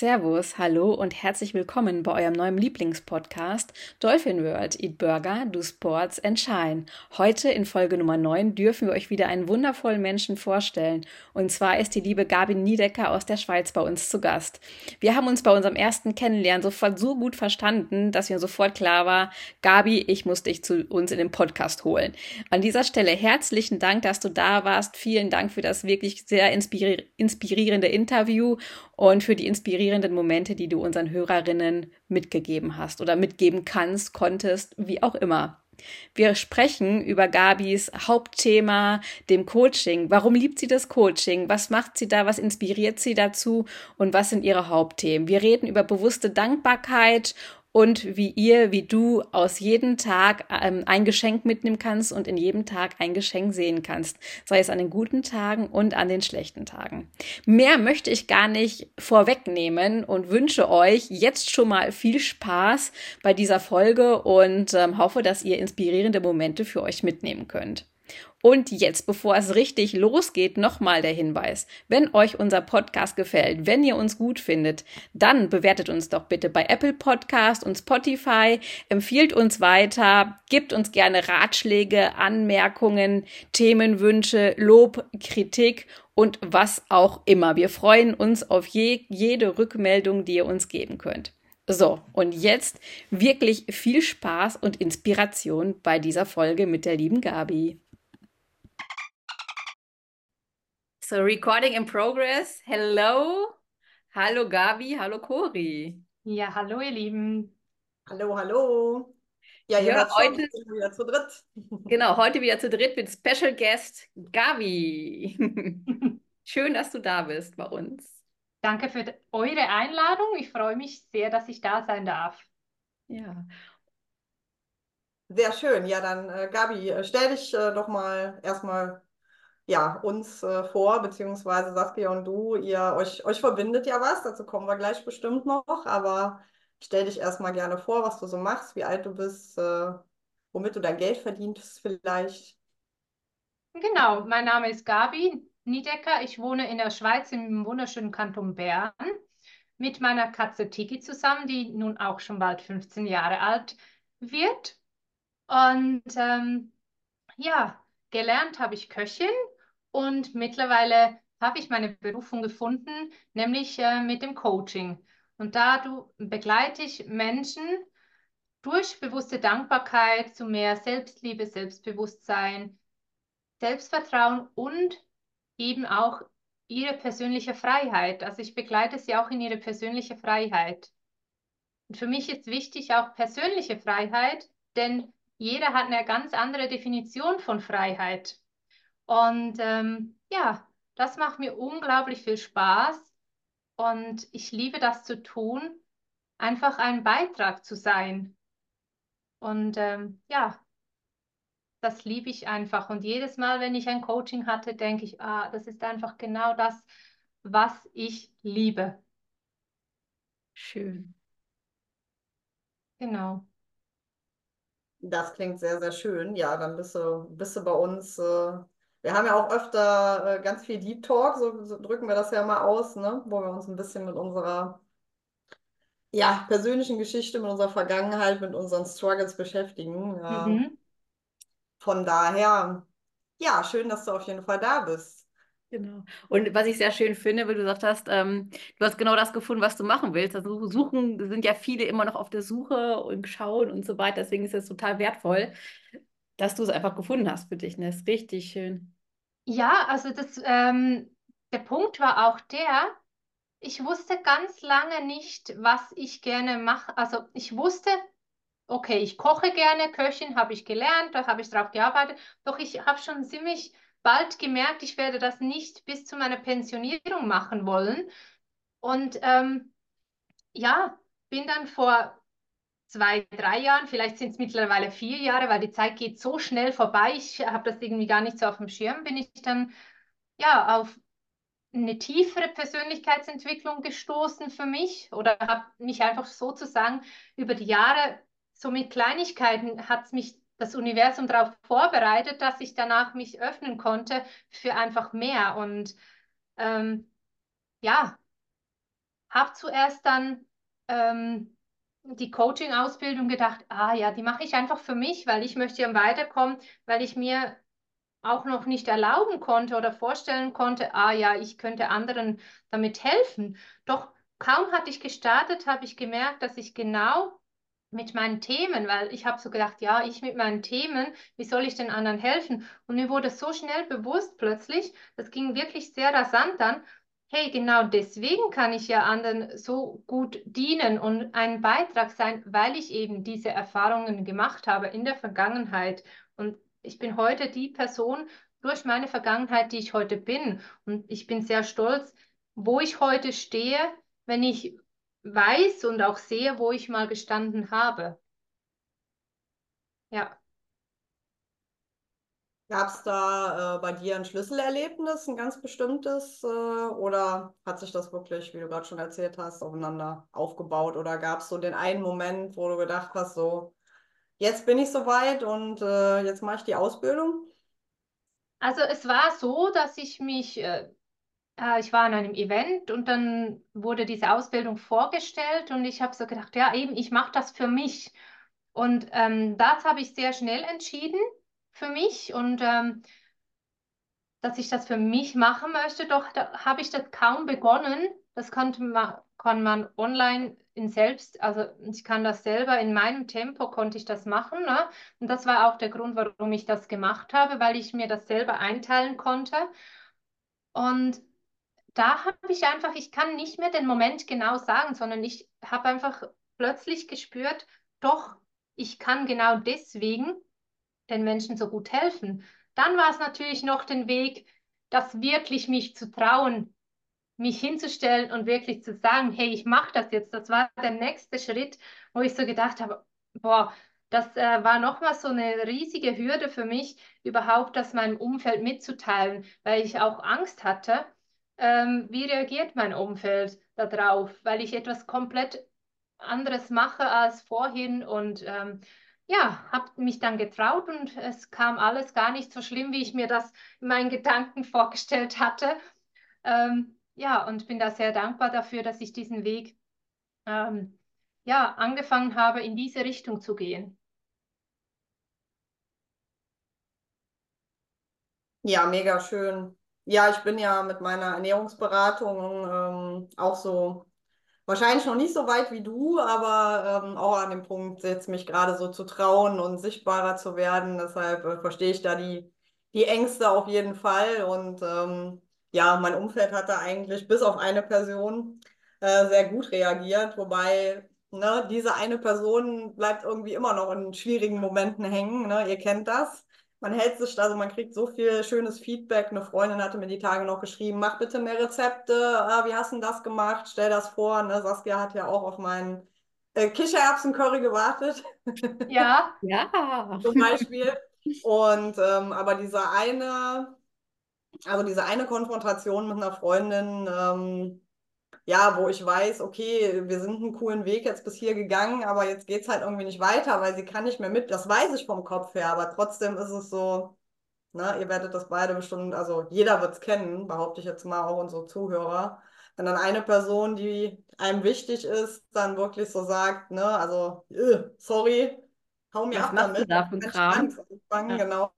Servus, hallo und herzlich willkommen bei eurem neuen Lieblingspodcast Dolphin World Eat Burger, Do Sports and Shine. Heute in Folge Nummer 9 dürfen wir euch wieder einen wundervollen Menschen vorstellen. Und zwar ist die liebe Gabi Niedecker aus der Schweiz bei uns zu Gast. Wir haben uns bei unserem ersten Kennenlernen sofort so gut verstanden, dass mir sofort klar war, Gabi, ich muss dich zu uns in den Podcast holen. An dieser Stelle herzlichen Dank, dass du da warst. Vielen Dank für das wirklich sehr inspirierende Interview und für die inspirierenden Momente, die du unseren Hörerinnen mitgegeben hast oder mitgeben kannst, konntest, wie auch immer. Wir sprechen über Gabis Hauptthema, dem Coaching. Warum liebt sie das Coaching? Was macht sie da? Was inspiriert sie dazu? Und was sind ihre Hauptthemen? Wir reden über bewusste Dankbarkeit und wie ihr, wie du aus jedem Tag ähm, ein Geschenk mitnehmen kannst und in jedem Tag ein Geschenk sehen kannst, sei es an den guten Tagen und an den schlechten Tagen. Mehr möchte ich gar nicht vorwegnehmen und wünsche euch jetzt schon mal viel Spaß bei dieser Folge und ähm, hoffe, dass ihr inspirierende Momente für euch mitnehmen könnt. Und jetzt, bevor es richtig losgeht, nochmal der Hinweis. Wenn euch unser Podcast gefällt, wenn ihr uns gut findet, dann bewertet uns doch bitte bei Apple Podcast und Spotify, empfiehlt uns weiter, gebt uns gerne Ratschläge, Anmerkungen, Themenwünsche, Lob, Kritik und was auch immer. Wir freuen uns auf je, jede Rückmeldung, die ihr uns geben könnt. So, und jetzt wirklich viel Spaß und Inspiration bei dieser Folge mit der lieben Gabi. So, recording in progress. Hello. Hallo Gabi, hallo Cori. Ja, hallo ihr Lieben. Hallo, hallo. Ja, ihr Ja, schon, heute, sind wieder zu dritt. genau, heute wieder zu dritt mit Special Guest Gabi. Schön, dass du da bist bei uns. Danke für eure Einladung. Ich freue mich sehr, dass ich da sein darf. Ja, Sehr schön. Ja, dann äh, Gabi, äh, stell dich äh, doch mal erstmal ja, uns äh, vor, beziehungsweise Saskia und du, ihr euch, euch verbindet ja was, dazu kommen wir gleich bestimmt noch, aber stell dich erstmal gerne vor, was du so machst, wie alt du bist, äh, womit du dein Geld verdienst vielleicht. Genau, mein Name ist Gabi Niedecker. Ich wohne in der Schweiz im wunderschönen Kanton Bern mit meiner Katze Tiki zusammen, die nun auch schon bald 15 Jahre alt wird. Und ähm, ja, gelernt habe ich Köchin und mittlerweile habe ich meine Berufung gefunden, nämlich äh, mit dem Coaching. Und da du, begleite ich Menschen durch bewusste Dankbarkeit zu mehr Selbstliebe, Selbstbewusstsein, Selbstvertrauen und eben auch ihre persönliche Freiheit. Also ich begleite sie auch in ihre persönliche Freiheit. Und für mich ist wichtig auch persönliche Freiheit, denn jeder hat eine ganz andere Definition von Freiheit. Und ähm, ja, das macht mir unglaublich viel Spaß und ich liebe das zu tun, einfach ein Beitrag zu sein. Und ähm, ja, das liebe ich einfach. Und jedes Mal, wenn ich ein Coaching hatte, denke ich, ah, das ist einfach genau das, was ich liebe. schön. Genau. Das klingt sehr, sehr schön. Ja, dann bist du, bist du bei uns. Äh, wir haben ja auch öfter äh, ganz viel Deep Talk, so, so drücken wir das ja mal aus, ne? Wo wir uns ein bisschen mit unserer ja, persönlichen Geschichte, mit unserer Vergangenheit, mit unseren Struggles beschäftigen. Ja, Mhm. von daher, ja, schön, dass du auf jeden Fall da bist. Genau. Und was ich sehr schön finde, weil du gesagt hast, ähm, du hast genau das gefunden, was du machen willst. Also suchen sind ja viele immer noch auf der Suche und schauen und so weiter. Deswegen ist es total wertvoll, dass du es einfach gefunden hast für dich. Ne? Das ist richtig schön. Ja, also das, ähm, der Punkt war auch der, ich wusste ganz lange nicht, was ich gerne mache. Also ich wusste, okay, ich koche gerne, Köchin habe ich gelernt, da habe ich drauf gearbeitet, doch ich habe schon ziemlich bald gemerkt, ich werde das nicht bis zu meiner Pensionierung machen wollen. Und ähm, ja, bin dann vor zwei, drei Jahren, vielleicht sind es mittlerweile vier Jahre, weil die Zeit geht so schnell vorbei, ich habe das irgendwie gar nicht so auf dem Schirm, bin ich dann ja auf eine tiefere Persönlichkeitsentwicklung gestoßen für mich oder habe mich einfach sozusagen über die Jahre so mit Kleinigkeiten hat mich das Universum darauf vorbereitet, dass ich danach mich öffnen konnte für einfach mehr. Und ähm, ja, habe zuerst dann ähm, die Coaching-Ausbildung gedacht, ah ja, die mache ich einfach für mich, weil ich möchte ja weiterkommen, weil ich mir auch noch nicht erlauben konnte oder vorstellen konnte, ah ja, ich könnte anderen damit helfen. Doch kaum hatte ich gestartet, habe ich gemerkt, dass ich genau mit meinen Themen, weil ich habe so gedacht, ja, ich mit meinen Themen, wie soll ich den anderen helfen? Und mir wurde so schnell bewusst plötzlich, das ging wirklich sehr rasant dann, hey, genau deswegen kann ich ja anderen so gut dienen und ein Beitrag sein, weil ich eben diese Erfahrungen gemacht habe in der Vergangenheit. Und ich bin heute die Person durch meine Vergangenheit, die ich heute bin. Und ich bin sehr stolz, wo ich heute stehe, wenn ich weiß und auch sehe, wo ich mal gestanden habe. Ja. Gab es da äh, bei dir ein Schlüsselerlebnis, ein ganz bestimmtes, äh, oder hat sich das wirklich, wie du gerade schon erzählt hast, aufeinander aufgebaut? Oder gab es so den einen Moment, wo du gedacht hast, so, jetzt bin ich soweit und äh, jetzt mache ich die Ausbildung? Also es war so, dass ich mich, äh, äh, ich war an einem Event und dann wurde diese Ausbildung vorgestellt und ich habe so gedacht, ja eben, ich mache das für mich. Und ähm, das habe ich sehr schnell entschieden für mich und ähm, dass ich das für mich machen möchte, doch da habe ich das kaum begonnen. Das konnte man, kann man online in selbst, also ich kann das selber in meinem Tempo konnte ich das machen. Ne? Und das war auch der Grund, warum ich das gemacht habe, weil ich mir das selber einteilen konnte. Und da habe ich einfach, ich kann nicht mehr den Moment genau sagen, sondern ich habe einfach plötzlich gespürt, doch, ich kann genau deswegen den Menschen so gut helfen. Dann war es natürlich noch den Weg, das wirklich mich zu trauen, mich hinzustellen und wirklich zu sagen, hey, ich mache das jetzt. Das war der nächste Schritt, wo ich so gedacht habe, boah, das äh, war nochmal so eine riesige Hürde für mich, überhaupt das meinem Umfeld mitzuteilen, weil ich auch Angst hatte, ähm, wie reagiert mein Umfeld darauf, weil ich etwas komplett anderes mache als vorhin und ähm, ja, habe mich dann getraut und es kam alles gar nicht so schlimm, wie ich mir das in meinen Gedanken vorgestellt hatte. Ähm, ja, und bin da sehr dankbar dafür, dass ich diesen Weg ähm, ja, angefangen habe, in diese Richtung zu gehen. Ja, mega schön. Ja, ich bin ja mit meiner Ernährungsberatung ähm, auch so wahrscheinlich noch nicht so weit wie du, aber ähm, auch an dem Punkt, jetzt mich gerade so zu trauen und sichtbarer zu werden. Deshalb äh, verstehe ich da die, die Ängste auf jeden Fall. Und ähm, ja, mein Umfeld hat da eigentlich bis auf eine Person äh, sehr gut reagiert, wobei ne, diese eine Person bleibt irgendwie immer noch in schwierigen Momenten hängen. Ne? Ihr kennt das man hält sich, also man kriegt so viel schönes Feedback. Eine Freundin hatte mir die Tage noch geschrieben, mach bitte mehr Rezepte, ah, wie hast du das gemacht? Stell das vor. Ne? Saskia hat ja auch auf meinen äh, Kichererbsen-Curry gewartet. Ja. ja. Zum Beispiel. Und ähm, aber diese eine, also diese eine Konfrontation mit einer Freundin, ähm, ja, wo ich weiß, okay, wir sind einen coolen Weg jetzt bis hier gegangen, aber jetzt geht es halt irgendwie nicht weiter, weil sie kann nicht mehr mit. Das weiß ich vom Kopf her, aber trotzdem ist es so, ne, ihr werdet das beide bestimmt, also jeder wird es kennen, behaupte ich jetzt mal, auch unsere Zuhörer. Wenn dann eine Person, die einem wichtig ist, dann wirklich so sagt, ne, also, äh, sorry, hau mir Was ab damit. da für Kram? Anfangen, Ja. genau.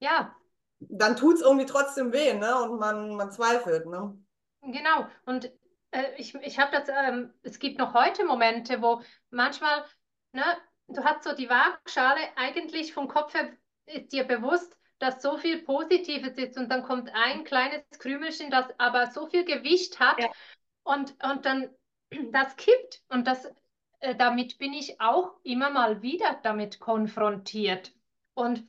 Ja, Dann tut es irgendwie trotzdem weh, ne? Und man, man zweifelt, ne? genau. Und äh, ich, ich habe das, ähm, es gibt noch heute Momente, wo manchmal, ne, du hast so die Waagschale eigentlich vom Kopf her ist dir bewusst, dass so viel Positives ist und dann kommt ein kleines Krümelchen, das aber so viel Gewicht hat Ja. und, und dann das kippt und das, äh, damit bin ich auch immer mal wieder damit konfrontiert. Und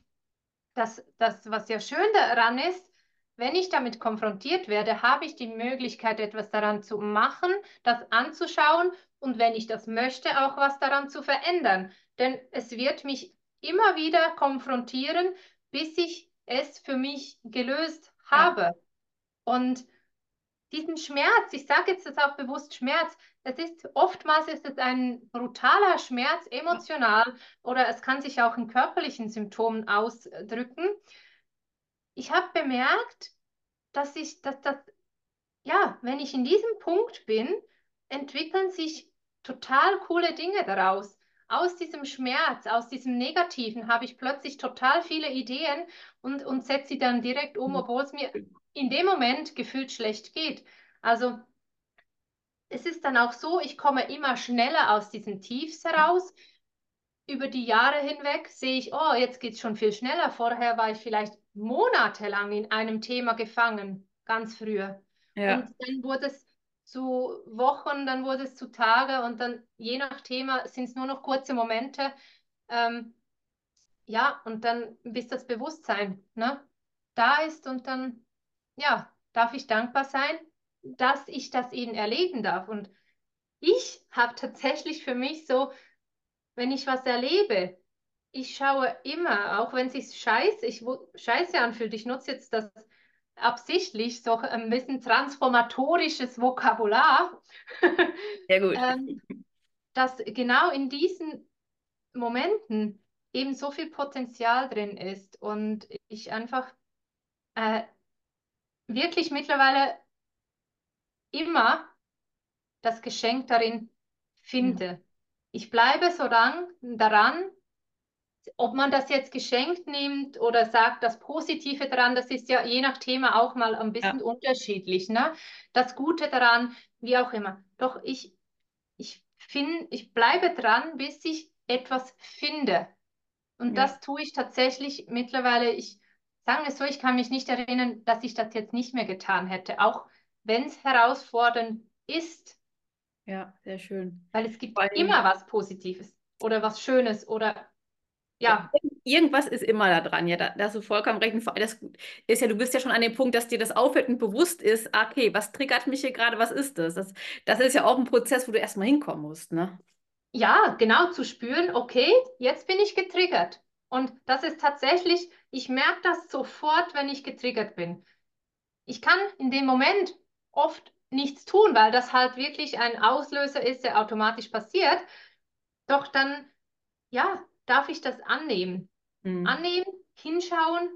das, das, was ja schön daran ist, wenn ich damit konfrontiert werde, habe ich die Möglichkeit, etwas daran zu machen, das anzuschauen und wenn ich das möchte, auch was daran zu verändern. Denn es wird mich immer wieder konfrontieren, bis ich es für mich gelöst habe. Und diesen Schmerz, ich sage jetzt das auch bewusst Schmerz, es ist oftmals ist es ein brutaler Schmerz emotional oder es kann sich auch in körperlichen Symptomen ausdrücken. Ich habe bemerkt, dass ich, dass das, ja, wenn ich in diesem Punkt bin, entwickeln sich total coole Dinge daraus. Aus diesem Schmerz, aus diesem Negativen habe ich plötzlich total viele Ideen und, und setze sie dann direkt um, mhm. obwohl es mir in dem Moment gefühlt schlecht geht. Also es ist dann auch so, ich komme immer schneller aus diesen Tiefs heraus. Über die Jahre hinweg sehe ich, oh, jetzt geht es schon viel schneller. Vorher war ich vielleicht monatelang in einem Thema gefangen, ganz früher. Ja. Und dann wurde es zu Wochen, dann wurde es zu Tage und dann je nach Thema sind es nur noch kurze Momente. Ähm, ja, und dann bis das Bewusstsein ne, da ist und dann, ja, darf ich dankbar sein, dass ich das eben erleben darf. Und ich habe tatsächlich für mich so, wenn ich was erlebe, ich schaue immer, auch wenn es sich scheiße, ich, scheiße anfühlt, ich nutze jetzt das absichtlich so ein bisschen transformatorisches Vokabular. Sehr gut. ähm, dass genau in diesen Momenten eben so viel Potenzial drin ist und ich einfach äh, wirklich mittlerweile immer das Geschenk darin finde. Mhm. Ich bleibe so lang daran, ob man das jetzt geschenkt nimmt oder sagt, das Positive daran, das ist ja je nach Thema auch mal ein bisschen ja. unterschiedlich. Ne? Das Gute daran, wie auch immer. Doch ich, ich, find, ich bleibe dran, bis ich etwas finde. Und ja. das tue ich tatsächlich mittlerweile. Ich sage es so, ich kann mich nicht erinnern, dass ich das jetzt nicht mehr getan hätte, auch wenn es herausfordernd ist. Ja, sehr schön. Weil es gibt Weil immer was Positives oder was Schönes oder ja. Irgendwas ist immer da dran, ja, da, da hast du vollkommen recht. Das ist ja, du bist ja schon an dem Punkt, dass dir das auffällt und bewusst ist, ah, okay, was triggert mich hier gerade, was ist das? das? Das ist ja auch ein Prozess, wo du erstmal hinkommen musst, ne? Ja, genau, zu spüren, okay, jetzt bin ich getriggert. Und das ist tatsächlich, ich merke das sofort, wenn ich getriggert bin. Ich kann in dem Moment oft nichts tun, weil das halt wirklich ein Auslöser ist, der automatisch passiert. Doch dann, ja, darf ich das annehmen? Mhm. Annehmen, hinschauen.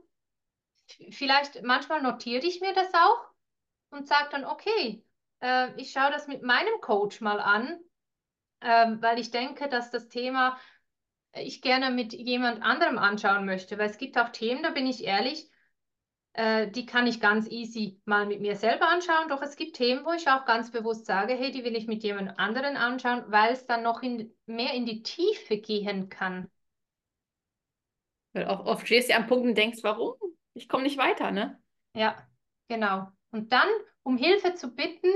Vielleicht manchmal notiere ich mir das auch und sage dann, okay, äh, ich schaue das mit meinem Coach mal an, äh, weil ich denke, dass das Thema ich gerne mit jemand anderem anschauen möchte, weil es gibt auch Themen, da bin ich ehrlich, äh, die kann ich ganz easy mal mit mir selber anschauen. Doch es gibt Themen, wo ich auch ganz bewusst sage, hey, die will ich mit jemand anderen anschauen, weil es dann noch in, mehr in die Tiefe gehen kann. Weil oft, oft stehst du am Punkt und denkst, warum? Ich komme nicht weiter, ne? Ja, genau. Und dann, um Hilfe zu bitten,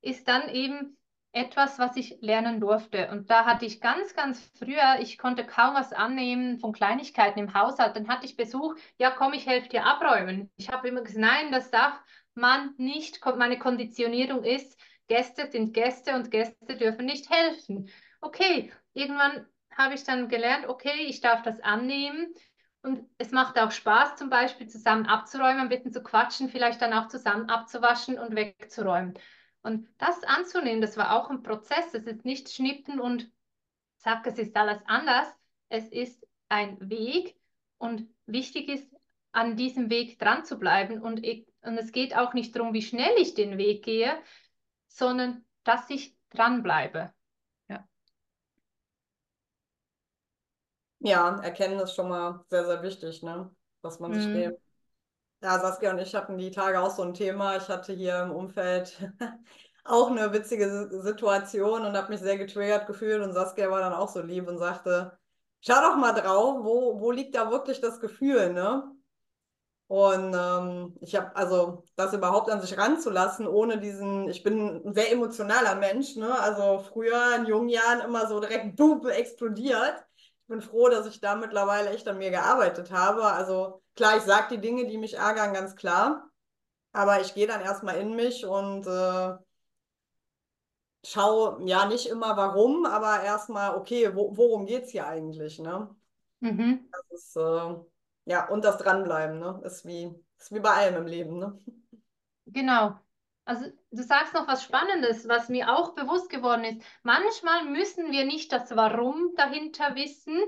ist dann eben etwas, was ich lernen durfte. Und da hatte ich ganz, ganz früher, ich konnte kaum was annehmen von Kleinigkeiten im Haushalt. Dann hatte ich Besuch, ja komm, ich helfe dir abräumen. Ich habe immer gesagt, nein, das darf man nicht. Meine Konditionierung ist, Gäste sind Gäste und Gäste dürfen nicht helfen. Okay, irgendwann habe ich dann gelernt, okay, ich darf das annehmen. Und es macht auch Spaß, zum Beispiel zusammen abzuräumen, ein bisschen zu quatschen, vielleicht dann auch zusammen abzuwaschen und wegzuräumen. Und das anzunehmen, das war auch ein Prozess. Es ist nicht schnippen und zack, es ist alles anders. Es ist ein Weg und wichtig ist, an diesem Weg dran zu bleiben. Und, ich, und es geht auch nicht darum, wie schnell ich den Weg gehe, sondern dass ich dranbleibe. Ja. Ja, erkennen ist schon mal sehr, sehr wichtig, ne? Dass man sich mhm. dem ja, Saskia und ich hatten die Tage auch so ein Thema. Ich hatte hier im Umfeld auch eine witzige Situation und habe mich sehr getriggert gefühlt. Und Saskia war dann auch so lieb und sagte, schau doch mal drauf, wo, wo liegt da wirklich das Gefühl, ne? Und ähm, ich habe also das überhaupt an sich ranzulassen, ohne diesen, ich bin ein sehr emotionaler Mensch, ne? Also früher in jungen Jahren immer so direkt boom, explodiert. Ich bin froh, dass ich da mittlerweile echt an mir gearbeitet habe. Also klar, ich sage die Dinge, die mich ärgern, ganz klar. Aber ich gehe dann erstmal in mich und äh, schaue ja nicht immer warum, aber erstmal, okay, wo, worum geht es hier eigentlich? Ne? Mhm. Das ist, äh, ja, und das Dranbleiben, ne? Ist wie, ist wie bei allem im Leben, ne? Genau. Also du sagst noch was Spannendes, was mir auch bewusst geworden ist. Manchmal müssen wir nicht das Warum dahinter wissen,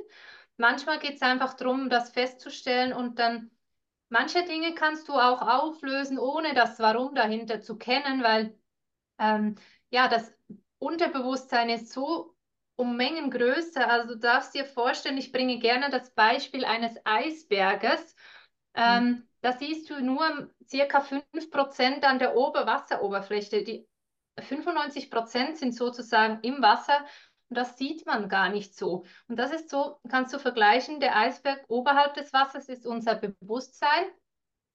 Manchmal geht es einfach darum, das festzustellen und dann manche Dinge kannst du auch auflösen, ohne das Warum dahinter zu kennen, weil ähm, ja, das Unterbewusstsein ist so um Mengen größer. Also du darfst dir vorstellen, ich bringe gerne das Beispiel eines Eisberges. Ähm, mhm. Da siehst du nur circa 5% an der Oberwasseroberfläche. Die 95% sind sozusagen im Wasser und das sieht man gar nicht so. Und das ist so, kannst du vergleichen, der Eisberg oberhalb des Wassers ist unser Bewusstsein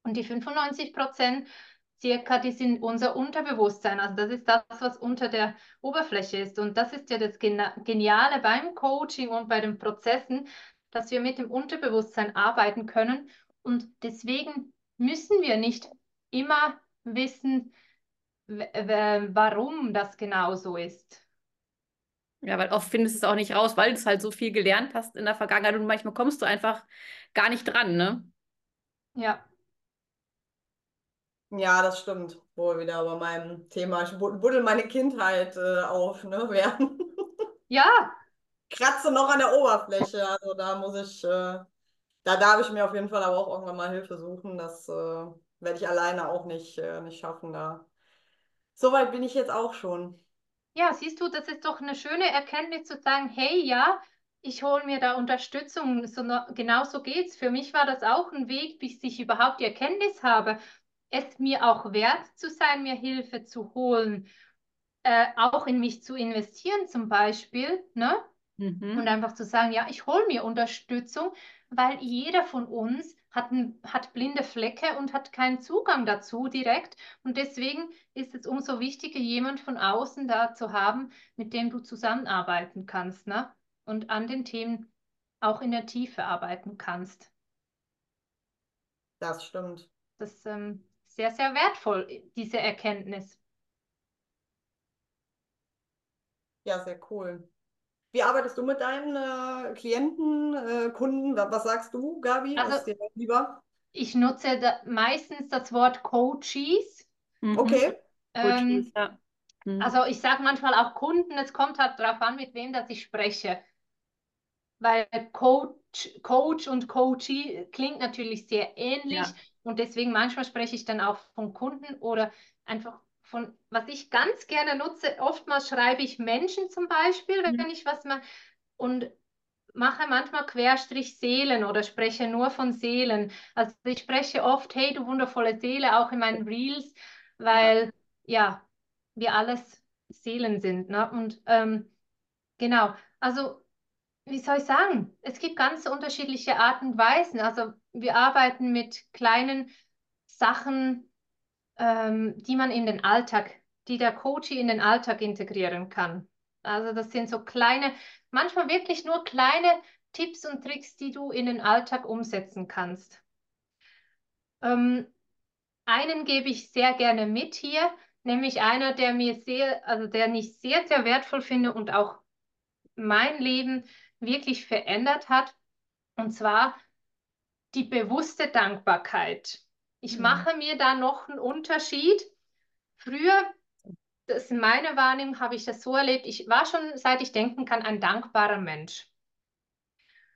und die 95 Prozent circa, die sind unser Unterbewusstsein. Also das ist das, was unter der Oberfläche ist. Und das ist ja das Geniale beim Coaching und bei den Prozessen, dass wir mit dem Unterbewusstsein arbeiten können. Und deswegen müssen wir nicht immer wissen, warum das genau so ist. Ja, weil oft findest du es auch nicht raus, weil du es halt so viel gelernt hast in der Vergangenheit und manchmal kommst du einfach gar nicht dran, ne? Ja. Ja, das stimmt. Wo wir wieder bei meinem Thema, ich buddel meine Kindheit äh, auf, ne? Während ja. Kratze noch an der Oberfläche. Also da muss ich, äh, da darf ich mir auf jeden Fall aber auch irgendwann mal Hilfe suchen. Das äh, werde ich alleine auch nicht, äh, nicht schaffen. Da. Soweit bin ich jetzt auch schon. Ja, siehst du, das ist doch eine schöne Erkenntnis zu sagen, hey, ja, ich hole mir da Unterstützung. So, genau so geht's. Für mich war das auch ein Weg, bis ich überhaupt die Erkenntnis habe, es mir auch wert zu sein, mir Hilfe zu holen, äh, auch in mich zu investieren zum Beispiel, ne? Mhm. Und einfach zu sagen, ja, ich hole mir Unterstützung, weil jeder von uns hat, hat blinde Flecke und hat keinen Zugang dazu direkt. Und deswegen ist es umso wichtiger, jemand von außen da zu haben, mit dem du zusammenarbeiten kannst, ne? Und an den Themen auch in der Tiefe arbeiten kannst. Das stimmt. Das ist ähm, sehr, sehr wertvoll, diese Erkenntnis. Ja, sehr cool. Wie arbeitest du mit deinen äh, Klienten, äh, Kunden? Was sagst du, Gabi? Also, ist dir lieber? Ich nutze da meistens das Wort Coaches. Mhm. Okay. Ähm, ja. mhm. Also ich sage manchmal auch Kunden, es kommt halt darauf an, mit wem dass ich spreche. Weil Coach, Coach und Coachee klingt natürlich sehr ähnlich ja. und deswegen manchmal spreche ich dann auch von Kunden oder einfach von, was ich ganz gerne nutze, oftmals schreibe ich Menschen zum Beispiel, wenn mhm. ich was mache und mache manchmal Querstrich Seelen oder spreche nur von Seelen. Also ich spreche oft, hey, du wundervolle Seele, auch in meinen Reels, weil ja, wir alles Seelen sind. Ne? Und ähm, genau, also wie soll ich sagen, es gibt ganz unterschiedliche Arten und Weisen. Also wir arbeiten mit kleinen Sachen, ähm, die man in den Alltag, die der Coach in den Alltag integrieren kann. Also das sind so kleine, manchmal wirklich nur kleine Tipps und Tricks, die du in den Alltag umsetzen kannst. Ähm, einen gebe ich sehr gerne mit hier, nämlich einer, der mir sehr, also der ich sehr, sehr wertvoll finde und auch mein Leben wirklich verändert hat. Und zwar die bewusste Dankbarkeit. Ich mhm. mache mir da noch einen Unterschied. Früher, das ist meine Wahrnehmung, habe ich das so erlebt, ich war schon, seit ich denken kann, ein dankbarer Mensch.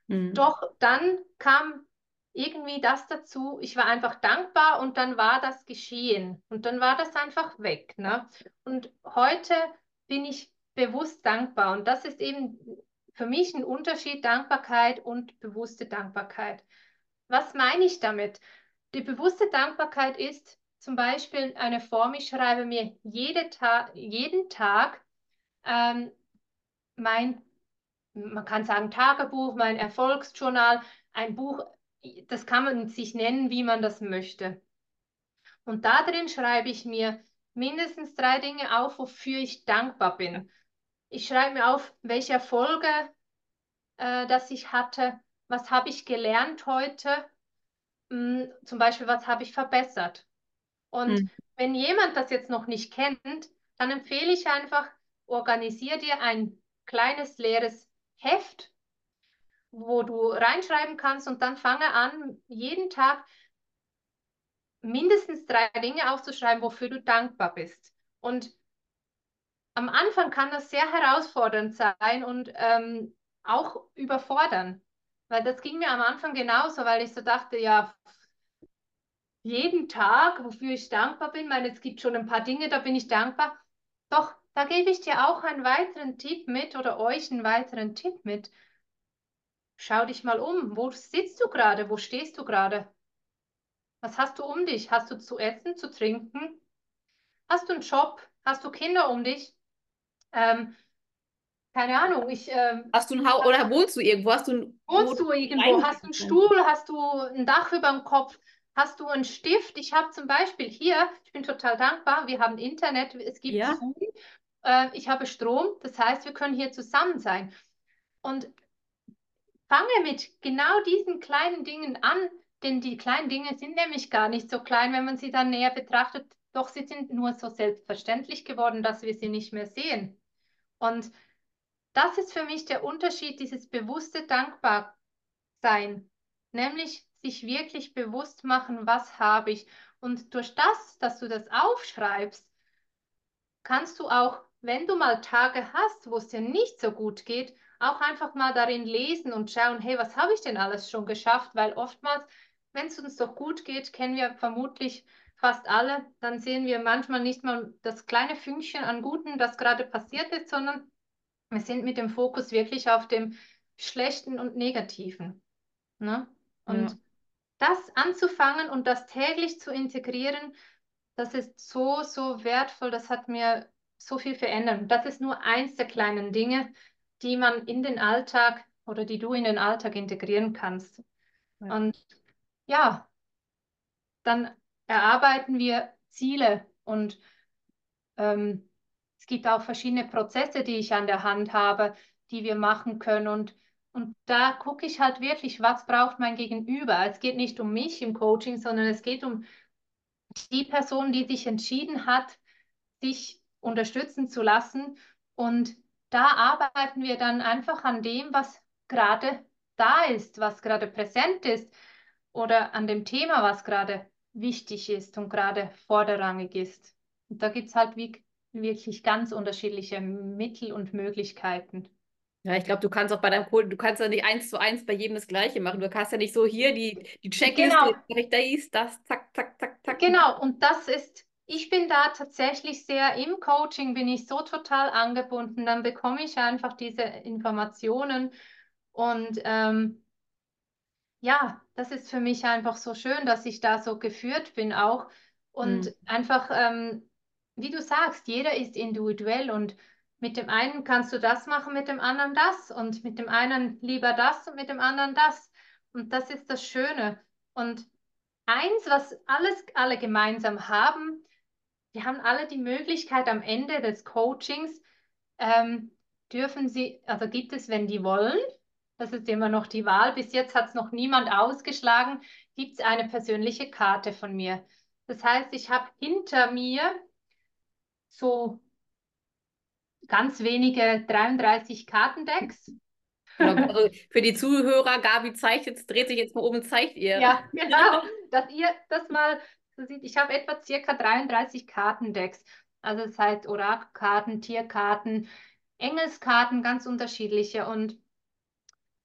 Mhm. Doch dann kam irgendwie das dazu, ich war einfach dankbar und dann war das geschehen und dann war das einfach weg. Ne? Und heute bin ich bewusst dankbar und das ist eben für mich ein Unterschied, Dankbarkeit und bewusste Dankbarkeit. Was meine ich damit? Die bewusste Dankbarkeit ist zum Beispiel eine Form, ich schreibe mir jede Ta jeden Tag ähm, mein, man kann sagen Tagebuch, mein Erfolgsjournal, ein Buch, das kann man sich nennen, wie man das möchte. Und da drin schreibe ich mir mindestens drei Dinge auf, wofür ich dankbar bin. Ich schreibe mir auf, welche Erfolge äh, das ich hatte, was habe ich gelernt heute, hm, zum Beispiel, was habe ich verbessert. Und hm. wenn jemand das jetzt noch nicht kennt, dann empfehle ich einfach, organisier dir ein kleines leeres Heft, wo du reinschreiben kannst und dann fange an, jeden Tag mindestens drei Dinge aufzuschreiben, wofür du dankbar bist. Und am Anfang kann das sehr herausfordernd sein und ähm, auch überfordern. Weil das ging mir am Anfang genauso, weil ich so dachte, ja, jeden Tag, wofür ich dankbar bin, weil es gibt schon ein paar Dinge, da bin ich dankbar. Doch da gebe ich dir auch einen weiteren Tipp mit oder euch einen weiteren Tipp mit. Schau dich mal um. Wo sitzt du gerade? Wo stehst du gerade? Was hast du um dich? Hast du zu essen, zu trinken? Hast du einen Job? Hast du Kinder um dich? Ähm, keine Ahnung, ich. Ähm, hast du ein Haus oder wohnst du irgendwo? Hast du ein, wohnst du irgendwo? Hast du einen Stuhl? Hast du ein Dach über dem Kopf? Hast du einen Stift? Ich habe zum Beispiel hier, ich bin total dankbar, wir haben Internet, es gibt ja. Zoom, äh, ich habe Strom, das heißt, wir können hier zusammen sein. Und fange mit genau diesen kleinen Dingen an, denn die kleinen Dinge sind nämlich gar nicht so klein, wenn man sie dann näher betrachtet. Doch sie sind nur so selbstverständlich geworden, dass wir sie nicht mehr sehen. Und das ist für mich der Unterschied, dieses bewusste Dankbarsein, nämlich sich wirklich bewusst machen, was habe ich. Und durch das, dass du das aufschreibst, kannst du auch, wenn du mal Tage hast, wo es dir nicht so gut geht, auch einfach mal darin lesen und schauen, hey, was habe ich denn alles schon geschafft? Weil oftmals, wenn es uns doch gut geht, kennen wir vermutlich fast alle, dann sehen wir manchmal nicht mal das kleine Fünkchen an Guten, das gerade passiert ist, sondern wir sind mit dem Fokus wirklich auf dem Schlechten und Negativen. Ne? Und ja. das anzufangen und das täglich zu integrieren, das ist so, so wertvoll, das hat mir so viel verändert. Und das ist nur eins der kleinen Dinge, die man in den Alltag oder die du in den Alltag integrieren kannst. Ja. Und ja, dann erarbeiten wir Ziele und ähm, gibt auch verschiedene Prozesse, die ich an der Hand habe, die wir machen können. Und, und da gucke ich halt wirklich, was braucht mein Gegenüber. Es geht nicht um mich im Coaching, sondern es geht um die Person, die sich entschieden hat, sich unterstützen zu lassen. Und da arbeiten wir dann einfach an dem, was gerade da ist, was gerade präsent ist oder an dem Thema, was gerade wichtig ist und gerade vorderrangig ist. Und da gibt es halt wie wirklich ganz unterschiedliche Mittel und Möglichkeiten. Ja, ich glaube, du kannst auch bei deinem Code, du kannst ja nicht eins zu eins bei jedem das Gleiche machen. Du kannst ja nicht so hier die, die Checkliste, genau. das, das, zack, zack, zack, zack. Genau, und das ist, ich bin da tatsächlich sehr im Coaching, bin ich so total angebunden, dann bekomme ich einfach diese Informationen und ähm, ja, das ist für mich einfach so schön, dass ich da so geführt bin auch und mhm. einfach ähm, wie du sagst, jeder ist individuell und mit dem einen kannst du das machen, mit dem anderen das und mit dem einen lieber das und mit dem anderen das. Und das ist das Schöne. Und eins, was alles alle gemeinsam haben, die haben alle die Möglichkeit am Ende des Coachings, ähm, dürfen sie, also gibt es, wenn die wollen, das ist immer noch die Wahl, bis jetzt hat es noch niemand ausgeschlagen, gibt es eine persönliche Karte von mir. Das heißt, ich habe hinter mir so ganz wenige 33 Kartendecks. Genau, also für die Zuhörer, Gabi zeigt jetzt, dreht sich jetzt mal um und zeigt ihr. Ja, genau, dass ihr das mal so seht. Ich habe etwa circa 33 Kartendecks. Also das heißt Orakelkarten, Tierkarten, Engelskarten, ganz unterschiedliche. Und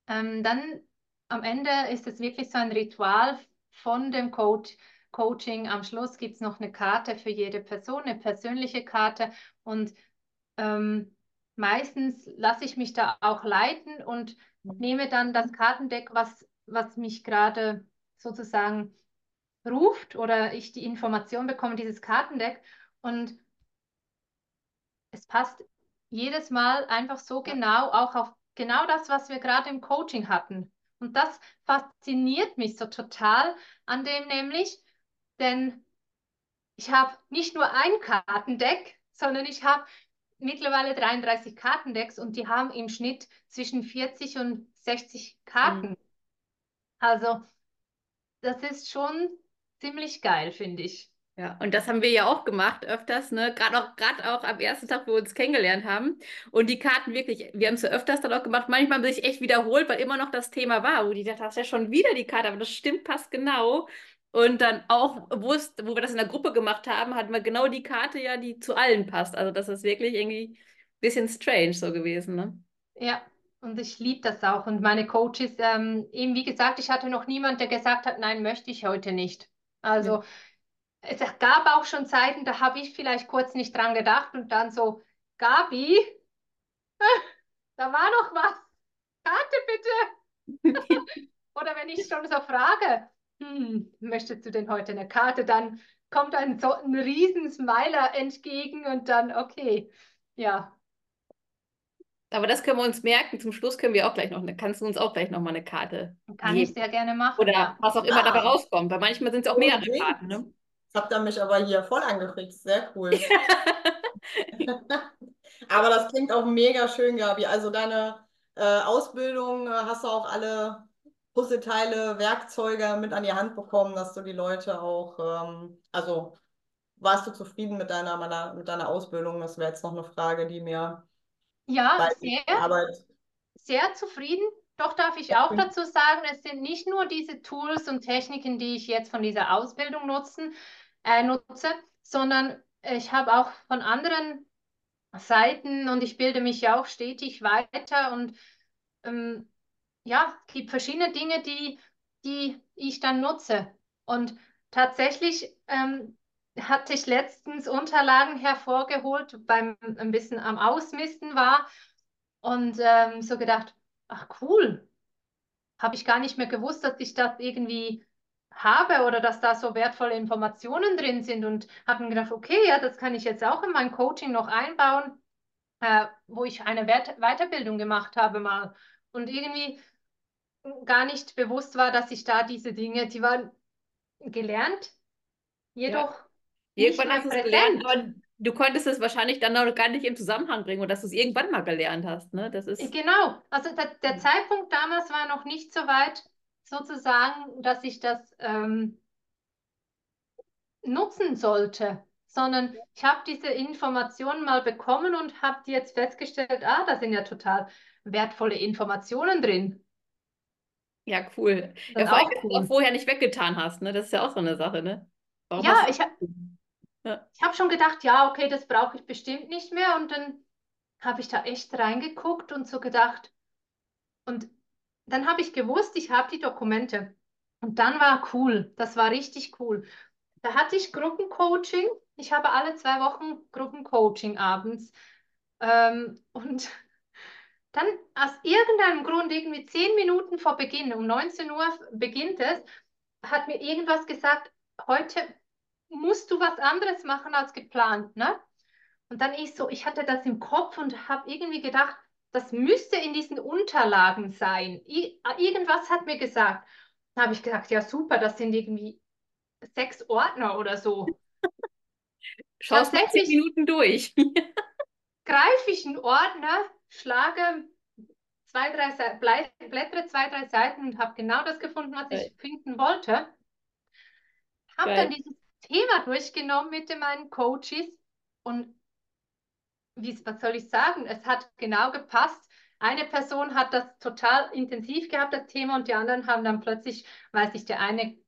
ähm, dann am Ende ist es wirklich so ein Ritual von dem Coach, Coaching. Am Schluss gibt es noch eine Karte für jede Person, eine persönliche Karte. Und ähm, meistens lasse ich mich da auch leiten und nehme dann das Kartendeck, was, was mich gerade sozusagen ruft oder ich die Information bekomme, dieses Kartendeck. Und es passt jedes Mal einfach so genau auch auf genau das, was wir gerade im Coaching hatten. Und das fasziniert mich so total an dem nämlich, denn ich habe nicht nur ein Kartendeck, sondern ich habe mittlerweile 33 Kartendecks und die haben im Schnitt zwischen 40 und 60 Karten. Mhm. Also das ist schon ziemlich geil, finde ich. Ja, und das haben wir ja auch gemacht öfters, ne? Gerade auch, gerade auch am ersten Tag, wo wir uns kennengelernt haben. Und die Karten wirklich, wir haben es ja öfters dann auch gemacht, manchmal haben sie sich echt wiederholt, weil immer noch das Thema war, wo die dachte, das ist ja schon wieder die Karte, aber das stimmt, passt genau. Und dann auch, wo, es, wo wir das in der Gruppe gemacht haben, hatten wir genau die Karte ja, die zu allen passt. Also das ist wirklich irgendwie ein bisschen strange so gewesen. Ne? Ja, und ich liebe das auch. Und meine Coaches, ähm, eben wie gesagt, ich hatte noch niemand, der gesagt hat, nein, möchte ich heute nicht. Also ja. es gab auch schon Zeiten, da habe ich vielleicht kurz nicht dran gedacht und dann so, Gabi, da war noch was. Karte bitte. Oder wenn ich schon so frage, hm, möchtest du denn heute eine Karte? Dann kommt ein so ein riesen Smiler entgegen und dann, okay, ja. Aber das können wir uns merken. Zum Schluss können wir auch gleich noch eine, kannst du uns auch gleich noch mal eine Karte Kann ich sehr gerne machen. Oder ja. was auch immer dabei rauskommt. Weil manchmal sind es auch mehrere Unbedingt. Karten. Ne? Das habt ihr mich aber hier voll angekriegt. Sehr cool. Aber das klingt auch mega schön, Gabi. Also deine äh, Ausbildung äh, hast du auch alle Puzzleteile, Werkzeuge mit an die Hand bekommen, dass du die Leute auch, ähm, also warst du zufrieden mit deiner, meiner, mit deiner Ausbildung? Das wäre jetzt noch eine Frage, die mir Ja, sehr, Arbeit. sehr zufrieden. Doch darf ich auch dazu sagen, es sind nicht nur diese Tools und Techniken, die ich jetzt von dieser Ausbildung nutzen, äh, nutze, sondern ich habe auch von anderen Seiten und ich bilde mich ja auch stetig weiter und ähm, ja, es gibt verschiedene Dinge, die, die ich dann nutze. Und tatsächlich ähm, hatte ich letztens Unterlagen hervorgeholt, beim ein bisschen am Ausmisten war und ähm, so gedacht, ach cool, habe ich gar nicht mehr gewusst, dass ich das irgendwie habe oder dass da so wertvolle Informationen drin sind und habe mir gedacht, okay, ja, das kann ich jetzt auch in mein Coaching noch einbauen, äh, wo ich eine Wert Weiterbildung gemacht habe mal und irgendwie gar nicht bewusst war, dass ich da diese Dinge, die waren gelernt, jedoch nicht Irgendwann hast du es gelernt, aber du konntest es wahrscheinlich dann noch gar nicht im Zusammenhang bringen oder dass du es irgendwann mal gelernt hast. Ne? Das ist, Genau, also der, der Zeitpunkt damals war noch nicht so weit, sozusagen, dass ich das ähm, nutzen sollte, sondern ich habe diese Informationen mal bekommen und habe jetzt festgestellt, ah, da sind ja total wertvolle Informationen drin. Ja, cool. Das Ja, vor allem, dass du cool. auch vorher nicht weggetan hast. Ne? Das ist ja auch so eine Sache. Ne? Warum Ja, ich, ha- du Ja. ich habe schon gedacht, ja, okay, das brauche ich bestimmt nicht mehr. Und dann habe ich da echt reingeguckt und so gedacht. Und dann habe ich gewusst, ich habe die Dokumente. Und dann war cool, das war richtig cool. Da hatte ich Gruppencoaching. Ich habe alle zwei Wochen Gruppencoaching abends. Ähm, und dann aus irgendeinem Grund, irgendwie zehn Minuten vor Beginn, um 19 Uhr beginnt es, hat mir irgendwas gesagt, heute musst du was anderes machen als geplant, ne? Und dann ich so, ich hatte das im Kopf und habe irgendwie gedacht, das müsste in diesen Unterlagen sein. I irgendwas hat mir gesagt. Da habe ich gesagt, ja super, das sind irgendwie sechs Ordner oder so. Schaust zehn Tatsächlich Minuten durch. greife ich einen Ordner, schlage zwei, drei Seiten, blättere zwei, drei Seiten und habe genau das gefunden, was ich finden wollte. Habe dann dieses Thema durchgenommen mit meinen Coaches und wie, was soll ich sagen? Es hat genau gepasst. Eine Person hat das total intensiv gehabt, das Thema, und die anderen haben dann plötzlich, weil sich der eine,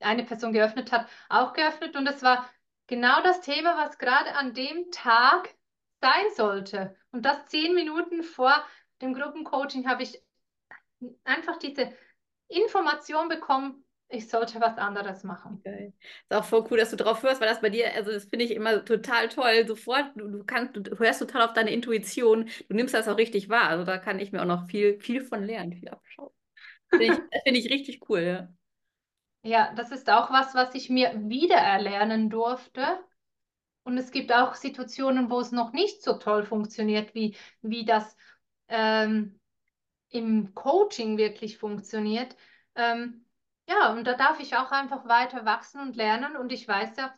eine Person geöffnet hat, auch geöffnet. Und es war genau das Thema, was gerade an dem Tag sein sollte. Und das zehn Minuten vor dem Gruppencoaching habe ich einfach diese Information bekommen, ich sollte was anderes machen. Geil. Ist auch voll cool, dass du drauf hörst, weil das bei dir, also das finde ich immer total toll. Sofort, du, du kannst, du hörst total auf deine Intuition, du nimmst das auch richtig wahr. Also da kann ich mir auch noch viel, viel von lernen, viel abschauen. Finde ich, das finde ich richtig cool, ja. Ja, das ist auch was, was ich mir wiedererlernen durfte. Und es gibt auch Situationen, wo es noch nicht so toll funktioniert, wie, wie das ähm, im Coaching wirklich funktioniert. Ähm, ja, und da darf ich auch einfach weiter wachsen und lernen. Und ich weiß ja,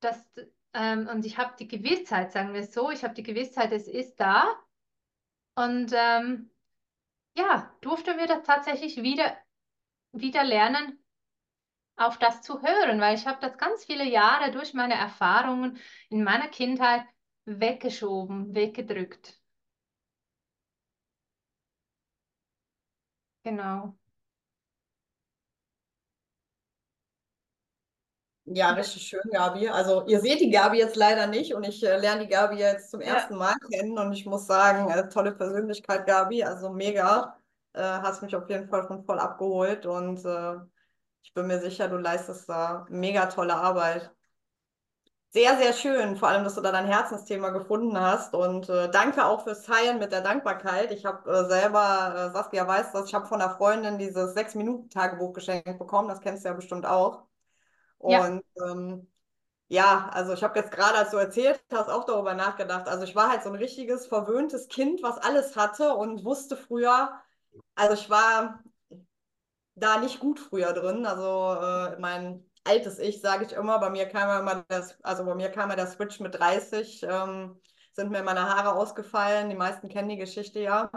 dass, ähm, und ich habe die Gewissheit, sagen wir es so, ich habe die Gewissheit, es ist da. Und ähm, ja, durfte mir das tatsächlich wieder, wieder lernen, auf das zu hören, weil ich habe das ganz viele Jahre durch meine Erfahrungen in meiner Kindheit weggeschoben, weggedrückt. Genau. Ja, richtig schön, Gabi. Also ihr seht die Gabi jetzt leider nicht und ich äh, lerne die Gabi jetzt zum Ja. ersten Mal kennen und ich muss sagen, äh, tolle Persönlichkeit, Gabi, also mega. Äh, hast mich auf jeden Fall schon voll abgeholt und äh, ich bin mir sicher, du leistest da mega tolle Arbeit. Sehr, sehr schön, vor allem, dass du da dein Herzensthema gefunden hast. Und äh, danke auch fürs Teilen mit der Dankbarkeit. Ich habe äh, selber, äh, Saskia weiß das, ich habe von einer Freundin dieses Sechs-Minuten-Tagebuch geschenkt bekommen. Das kennst du ja bestimmt auch. Und ja, ähm, ja also ich habe jetzt gerade, als du erzählt hast, auch darüber nachgedacht. Also ich war halt so ein richtiges verwöhntes Kind, was alles hatte und wusste früher, also ich war da nicht gut früher drin. Also äh, mein altes Ich, sage ich immer. Bei mir kam ja immer das, also bei mir kam ja der Switch mit 30, ähm, sind mir meine Haare ausgefallen. Die meisten kennen die Geschichte ja.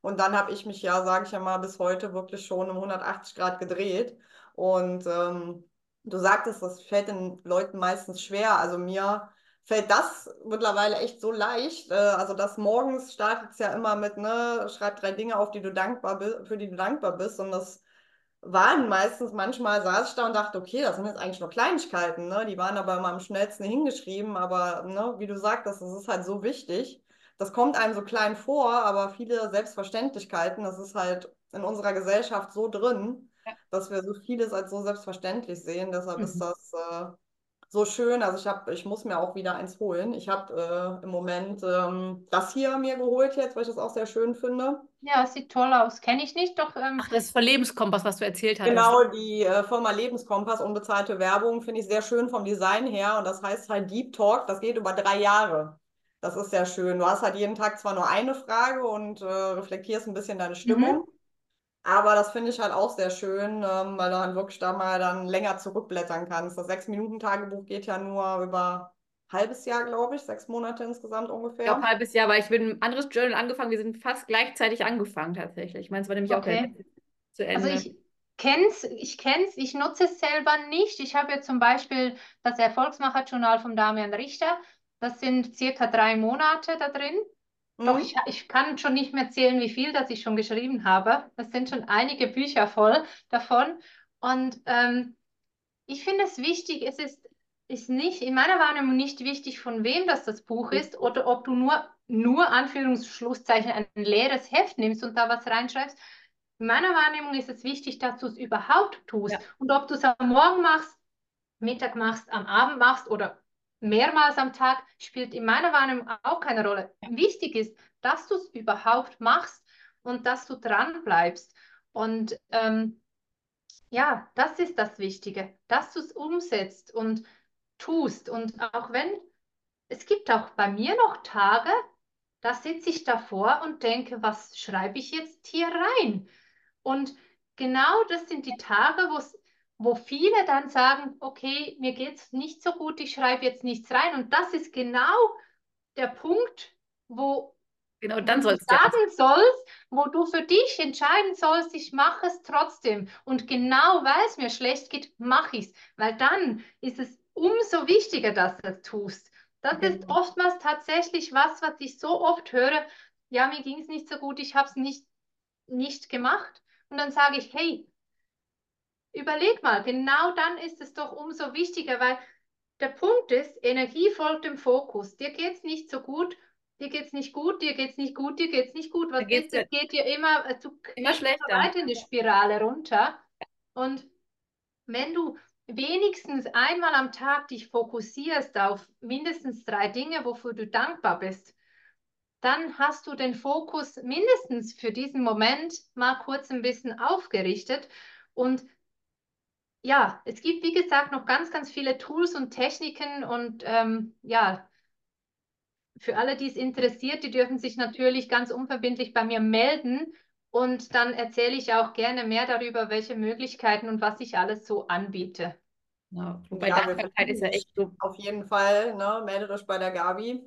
Und dann habe ich mich ja, sage ich ja mal, bis heute wirklich schon um 180 Grad gedreht. Und ähm, du sagtest, das fällt den Leuten meistens schwer. Also mir fällt das mittlerweile echt so leicht. Äh, also das morgens startet es ja immer mit, ne, schreib drei Dinge auf, die du dankbar für die du dankbar bist. Und das waren meistens, manchmal saß ich da und dachte, okay, das sind jetzt eigentlich nur Kleinigkeiten, ne? Die waren aber immer am schnellsten hingeschrieben, aber ne, wie du sagtest, das ist halt so wichtig. Das kommt einem so klein vor, aber viele Selbstverständlichkeiten, das ist halt in unserer Gesellschaft so drin, ja. dass wir so vieles als so selbstverständlich sehen. Deshalb mhm. ist das äh, so schön. Also ich habe, ich muss mir auch wieder eins holen. Ich habe äh, im Moment ähm, das hier mir geholt jetzt, weil ich das auch sehr schön finde. Ja, sieht toll aus. Kenne ich nicht, doch. Ähm... Ach, das ist von Lebenskompass, was du erzählt hast. Genau, die äh, Firma Lebenskompass, unbezahlte Werbung, finde ich sehr schön vom Design her. Und das heißt halt Deep Talk, das geht über drei Jahre. Das ist sehr schön. Du hast halt jeden Tag zwar nur eine Frage und äh, reflektierst ein bisschen deine Stimmung. Mhm. Aber das finde ich halt auch sehr schön, ähm, weil du dann halt wirklich da mal dann länger zurückblättern kannst. Das Sechs-Minuten-Tagebuch geht ja nur über ein halbes Jahr, glaube ich, sechs Monate insgesamt ungefähr. Ich glaube, ein halbes Jahr, weil ich bin ein anderes Journal angefangen. Wir sind fast gleichzeitig angefangen tatsächlich. Ich meine, es war nämlich okay. auch zu Ende. Also ich kenn's, ich kenn's, ich nutze es selber nicht. Ich habe ja zum Beispiel das Erfolgsmacher-Journal von Damian Richter. Das sind circa drei Monate da drin. Doch, mhm. ich, ich kann schon nicht mehr zählen, wie viel das ich schon geschrieben habe. Das sind schon einige Bücher voll davon. Und ähm, ich finde es wichtig, es ist, ist nicht, in meiner Wahrnehmung nicht wichtig, von wem das das Buch ist oder ob du nur, nur Anführungsschlusszeichen, ein leeres Heft nimmst und da was reinschreibst. In meiner Wahrnehmung ist es wichtig, dass du es überhaupt tust. Ja. Und ob du es am Morgen machst, Mittag machst, am Abend machst oder mehrmals am Tag spielt in meiner Wahrnehmung auch keine Rolle. Wichtig ist, dass du es überhaupt machst und dass du dran bleibst. Und ähm, ja, das ist das Wichtige, dass du es umsetzt und tust. Und auch wenn, es gibt auch bei mir noch Tage, da sitze ich davor und denke, was schreibe ich jetzt hier rein? Und genau das sind die Tage, wo es wo viele dann sagen, okay, mir geht es nicht so gut, ich schreibe jetzt nichts rein. Und das ist genau der Punkt, wo Genau, dann sollst du sagen sollst, wo du für dich entscheiden sollst, ich mache es trotzdem. Und genau weil es mir schlecht geht, mache ich es. Weil dann ist es umso wichtiger, dass du es tust. Das genau. ist oftmals tatsächlich was, was ich so oft höre. Ja, mir ging es nicht so gut, ich habe es nicht, nicht gemacht. Und dann sage ich, hey, Überleg mal, genau dann ist es doch umso wichtiger, weil der Punkt ist, Energie folgt dem Fokus. Dir geht es nicht so gut, dir geht es nicht gut, dir geht es nicht gut, dir geht es nicht gut. Was geht, es geht dir immer, äh, du immer schlechter. weiter in die Spirale runter. Und wenn du wenigstens einmal am Tag dich fokussierst auf mindestens drei Dinge, wofür du dankbar bist, dann hast du den Fokus mindestens für diesen Moment mal kurz ein bisschen aufgerichtet und ja, es gibt, wie gesagt, noch ganz, ganz viele Tools und Techniken und ähm, ja, für alle, die es interessiert, die dürfen sich natürlich ganz unverbindlich bei mir melden und dann erzähle ich auch gerne mehr darüber, welche Möglichkeiten und was ich alles so anbiete. Ja, wobei ja, Dankbarkeit ist ja echt so. Auf jeden Fall, ne, meldet euch bei der Gabi.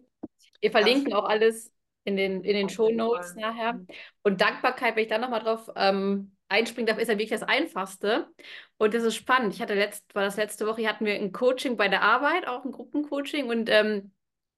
Wir verlinken auch alles in den, in den Show Notes nachher. Und Dankbarkeit, wenn ich da nochmal drauf ähm, einspringen darf, ist ja wirklich das Einfachste. Und das ist spannend. Ich hatte letzt, war das letzte Woche, hatten wir ein Coaching bei der Arbeit, auch ein Gruppencoaching und ähm,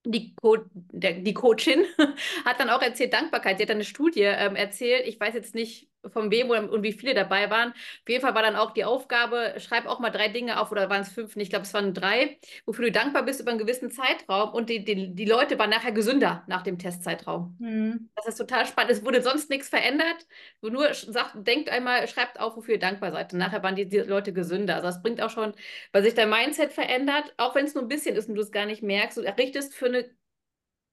die, Co der, die Coachin hat dann auch erzählt, Dankbarkeit. Sie hat dann eine Studie ähm, erzählt. Ich weiß jetzt nicht, von wem und wie viele dabei waren. Auf jeden Fall war dann auch die Aufgabe, schreib auch mal drei Dinge auf, oder waren es fünf? Ich glaube, es waren drei, wofür du dankbar bist über einen gewissen Zeitraum. Und die, die, die Leute waren nachher gesünder nach dem Testzeitraum. Mhm. Das ist total spannend. Es wurde sonst nichts verändert. Nur sagt, denkt einmal, schreibt auf, wofür ihr dankbar seid. Und nachher waren die, die Leute gesünder. Also das bringt auch schon, weil sich dein Mindset verändert, auch wenn es nur ein bisschen ist und du es gar nicht merkst. Du errichtest für eine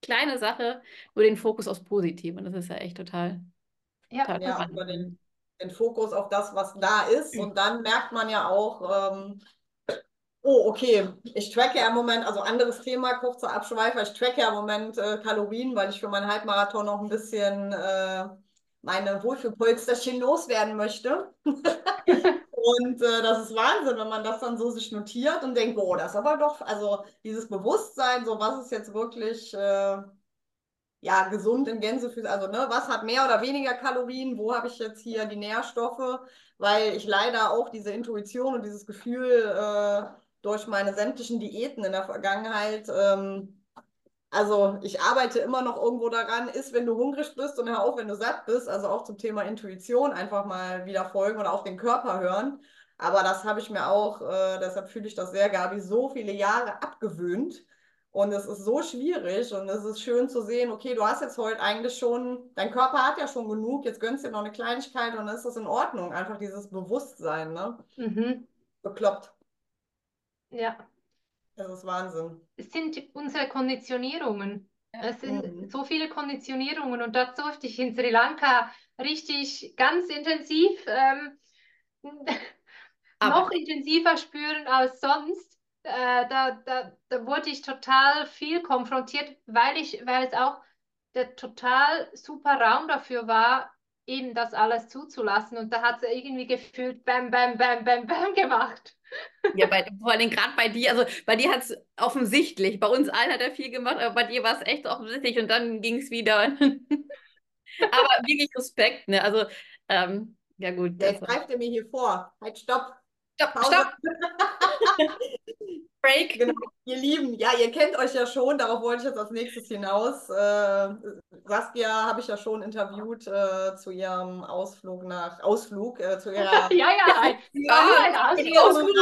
kleine Sache nur den Fokus aufs Positive. Und das ist ja echt total ja, ja über den, den Fokus auf das, was da ist. Und dann merkt man ja auch, ähm, oh, okay, ich tracke ja im Moment, also anderes Thema, kurzer Abschweifer, ich tracke ja im Moment äh, Kalorien, weil ich für meinen Halbmarathon noch ein bisschen äh, meine Wohlfühlpolsterchen loswerden möchte. und äh, das ist Wahnsinn, wenn man das dann so sich notiert und denkt, boah, das ist aber doch, also dieses Bewusstsein, so was ist jetzt wirklich äh, ja, gesund in Gänsefüßchen, also ne, was hat mehr oder weniger Kalorien, wo habe ich jetzt hier die Nährstoffe, weil ich leider auch diese Intuition und dieses Gefühl äh, durch meine sämtlichen Diäten in der Vergangenheit, ähm, also ich arbeite immer noch irgendwo daran, ist, wenn du hungrig bist und auf, wenn du satt bist, also auch zum Thema Intuition einfach mal wieder folgen oder auf den Körper hören. Aber das habe ich mir auch, äh, deshalb fühle ich das sehr, Gabi, so viele Jahre abgewöhnt und es ist so schwierig und es ist schön zu sehen, okay, du hast jetzt heute eigentlich schon, dein Körper hat ja schon genug, jetzt gönnst du dir noch eine Kleinigkeit und dann ist das in Ordnung. Einfach dieses Bewusstsein, ne? Mhm. Bekloppt. Ja. Das ist Wahnsinn. Es sind unsere Konditionierungen. Ja. Es sind mhm. so viele Konditionierungen und das durfte ich in Sri Lanka richtig ganz intensiv, ähm, noch intensiver spüren als sonst äh, da, da, da wurde ich total viel konfrontiert, weil ich, weil es auch der total super Raum dafür war, eben das alles zuzulassen. Und da hat es irgendwie gefühlt bam, bam, bam, bam, bam gemacht. Ja, bei, vor allem gerade bei dir, also bei dir hat es offensichtlich, bei uns allen hat er viel gemacht, aber bei dir war es echt offensichtlich und dann ging es wieder. aber wirklich Respekt, ne? Also, ähm, ja gut. Jetzt greift er mir hier vor. Halt, stopp. Stopp, Pause. stopp. Break. Genau, ihr Lieben, ja, ihr kennt euch ja schon, darauf wollte ich jetzt als nächstes hinaus. Äh, Saskia habe ich ja schon interviewt äh, zu ihrem Ausflug nach Ausflug, äh, zu ihrer ja, ja, ja,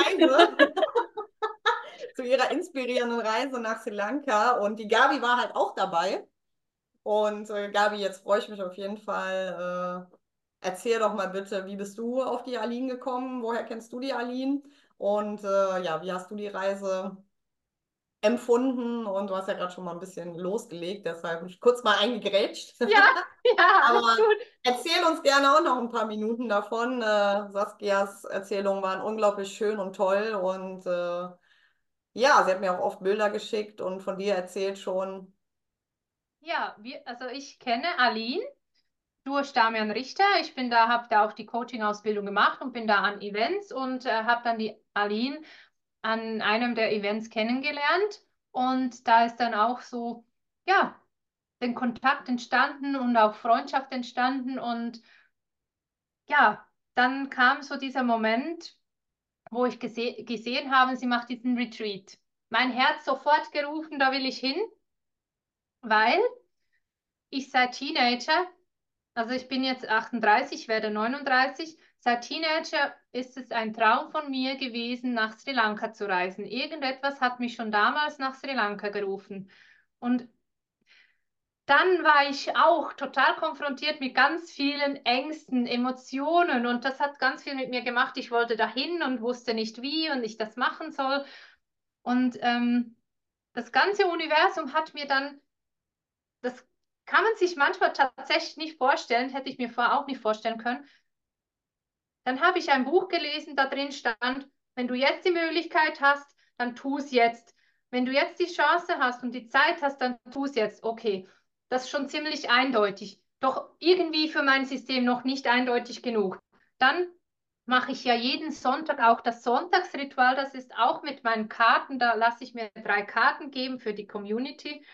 Reise. zu ihrer inspirierenden Reise nach Sri Lanka. Und die Gabi war halt auch dabei. Und äh, Gabi, jetzt freue ich mich auf jeden Fall. Äh, erzähl doch mal bitte, wie bist du auf die Aline gekommen? Woher kennst du die Aline? Und äh, ja, wie hast du die Reise empfunden? Und du hast ja gerade schon mal ein bisschen losgelegt, deshalb kurz mal eingegrätscht. Ja, ja, Aber gut. erzähl uns gerne auch noch ein paar Minuten davon. Äh, Saskias Erzählungen waren unglaublich schön und toll und äh, ja, sie hat mir auch oft Bilder geschickt und von dir erzählt schon. Ja, wir, also ich kenne Aline durch Damian Richter. Ich bin da, habe da auch die Coaching-Ausbildung gemacht und bin da an Events und äh, habe dann die Aline an einem der Events kennengelernt. Und da ist dann auch so, ja, den Kontakt entstanden und auch Freundschaft entstanden. Und ja, dann kam so dieser Moment, wo ich gese gesehen habe, sie macht diesen Retreat. Mein Herz sofort gerufen, da will ich hin, weil ich seit Teenager also ich bin jetzt 38, werde 39. Seit Teenager ist es ein Traum von mir gewesen, nach Sri Lanka zu reisen. Irgendetwas hat mich schon damals nach Sri Lanka gerufen. Und dann war ich auch total konfrontiert mit ganz vielen Ängsten, Emotionen und das hat ganz viel mit mir gemacht. Ich wollte dahin und wusste nicht wie und ich das machen soll. Und ähm, das ganze Universum hat mir dann das kann man sich manchmal tatsächlich nicht vorstellen, hätte ich mir vorher auch nicht vorstellen können. Dann habe ich ein Buch gelesen, da drin stand, wenn du jetzt die Möglichkeit hast, dann tu es jetzt. Wenn du jetzt die Chance hast und die Zeit hast, dann tu es jetzt. Okay, das ist schon ziemlich eindeutig. Doch irgendwie für mein System noch nicht eindeutig genug. Dann mache ich ja jeden Sonntag auch das Sonntagsritual. Das ist auch mit meinen Karten. Da lasse ich mir drei Karten geben für die Community.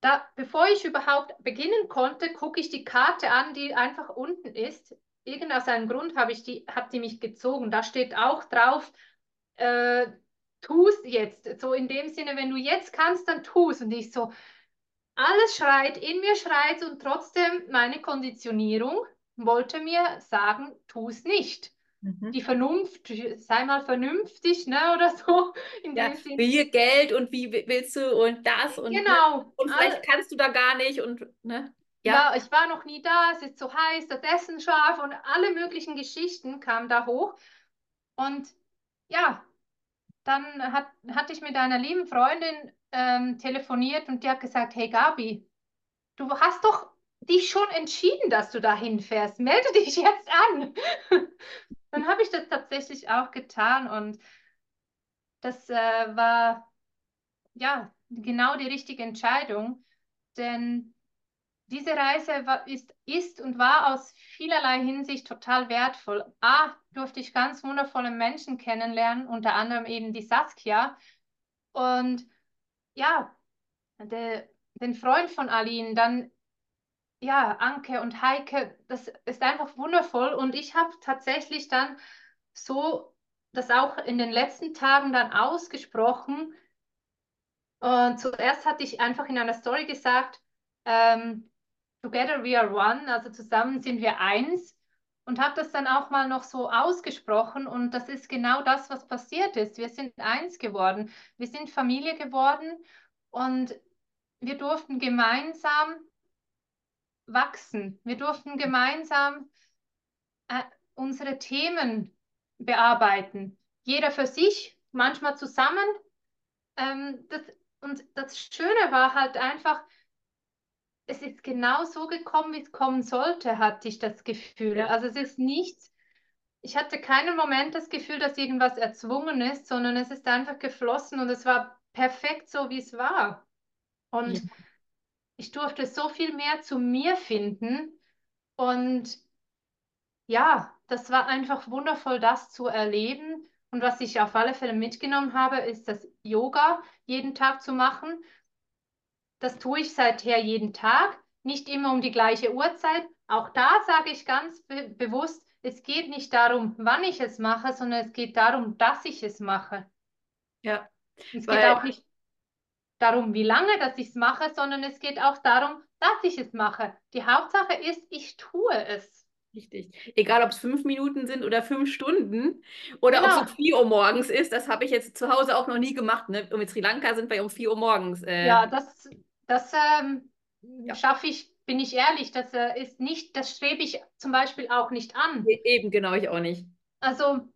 Da, bevor ich überhaupt beginnen konnte, gucke ich die Karte an, die einfach unten ist. Irgend aus einem Grund habe ich die, hat die mich gezogen. Da steht auch drauf, äh, tu es jetzt. So in dem Sinne, wenn du jetzt kannst, dann tu es. Und ich so, alles schreit, in mir schreit und trotzdem meine Konditionierung, wollte mir sagen, tu es nicht. Mhm. Die Vernunft, sei mal vernünftig, ne, oder so. In Ja, dem hier Geld und wie willst du und das und ne? Genau. und vielleicht kannst du da gar nicht und ne? Ja. Ja, ich war noch nie da, es ist so heiß, das Essen scharf und alle möglichen Geschichten kamen da hoch. Und ja, dann hat, hatte ich mit einer lieben Freundin ähm, telefoniert und die hat gesagt, hey Gabi, du hast doch dich schon entschieden, dass du da hinfährst. Melde dich jetzt an. Dann habe ich das tatsächlich auch getan und das äh, war ja genau die richtige Entscheidung, denn diese Reise war, ist, ist und war aus vielerlei Hinsicht total wertvoll. A, durfte ich ganz wundervolle Menschen kennenlernen, unter anderem eben die Saskia. Und ja, de, den Freund von Aline, dann ja, Anke und Heike, das ist einfach wundervoll. Und ich habe tatsächlich dann so das auch in den letzten Tagen dann ausgesprochen. Und zuerst hatte ich einfach in einer Story gesagt, ähm, Together we are one, also zusammen sind wir eins. Und habe das dann auch mal noch so ausgesprochen. Und das ist genau das, was passiert ist. Wir sind eins geworden. Wir sind Familie geworden. Und wir durften gemeinsam wachsen. Wir durften gemeinsam äh, unsere Themen bearbeiten. Jeder für sich, manchmal zusammen. Ähm, das, und das Schöne war halt einfach, es ist genau so gekommen, wie es kommen sollte, hatte ich das Gefühl. Also es ist nichts, ich hatte keinen Moment das Gefühl, dass irgendwas erzwungen ist, sondern es ist einfach geflossen und es war perfekt so, wie es war. Und Ja. Ich durfte so viel mehr zu mir finden und ja, das war einfach wundervoll, das zu erleben. Und was ich auf alle Fälle mitgenommen habe, ist das Yoga jeden Tag zu machen. Das tue ich seither jeden Tag, nicht immer um die gleiche Uhrzeit. Auch da sage ich ganz be bewusst, es geht nicht darum, wann ich es mache, sondern es geht darum, dass ich es mache. Ja. Es geht auch nicht darum, wie lange dass ich es mache, sondern es geht auch darum, dass ich es mache. Die Hauptsache ist, ich tue es. Richtig. Egal, ob es fünf Minuten sind oder fünf Stunden oder ob es Genau. um vier Uhr morgens ist, das habe ich jetzt zu Hause auch noch nie gemacht. Ne? Und mit Sri Lanka sind wir um vier Uhr morgens. Äh, Ja, das, das ähm, Ja. schaffe ich, bin ich ehrlich, das äh, ist nicht, das strebe ich zum Beispiel auch nicht an. e- Eben, genau, ich auch nicht. Also,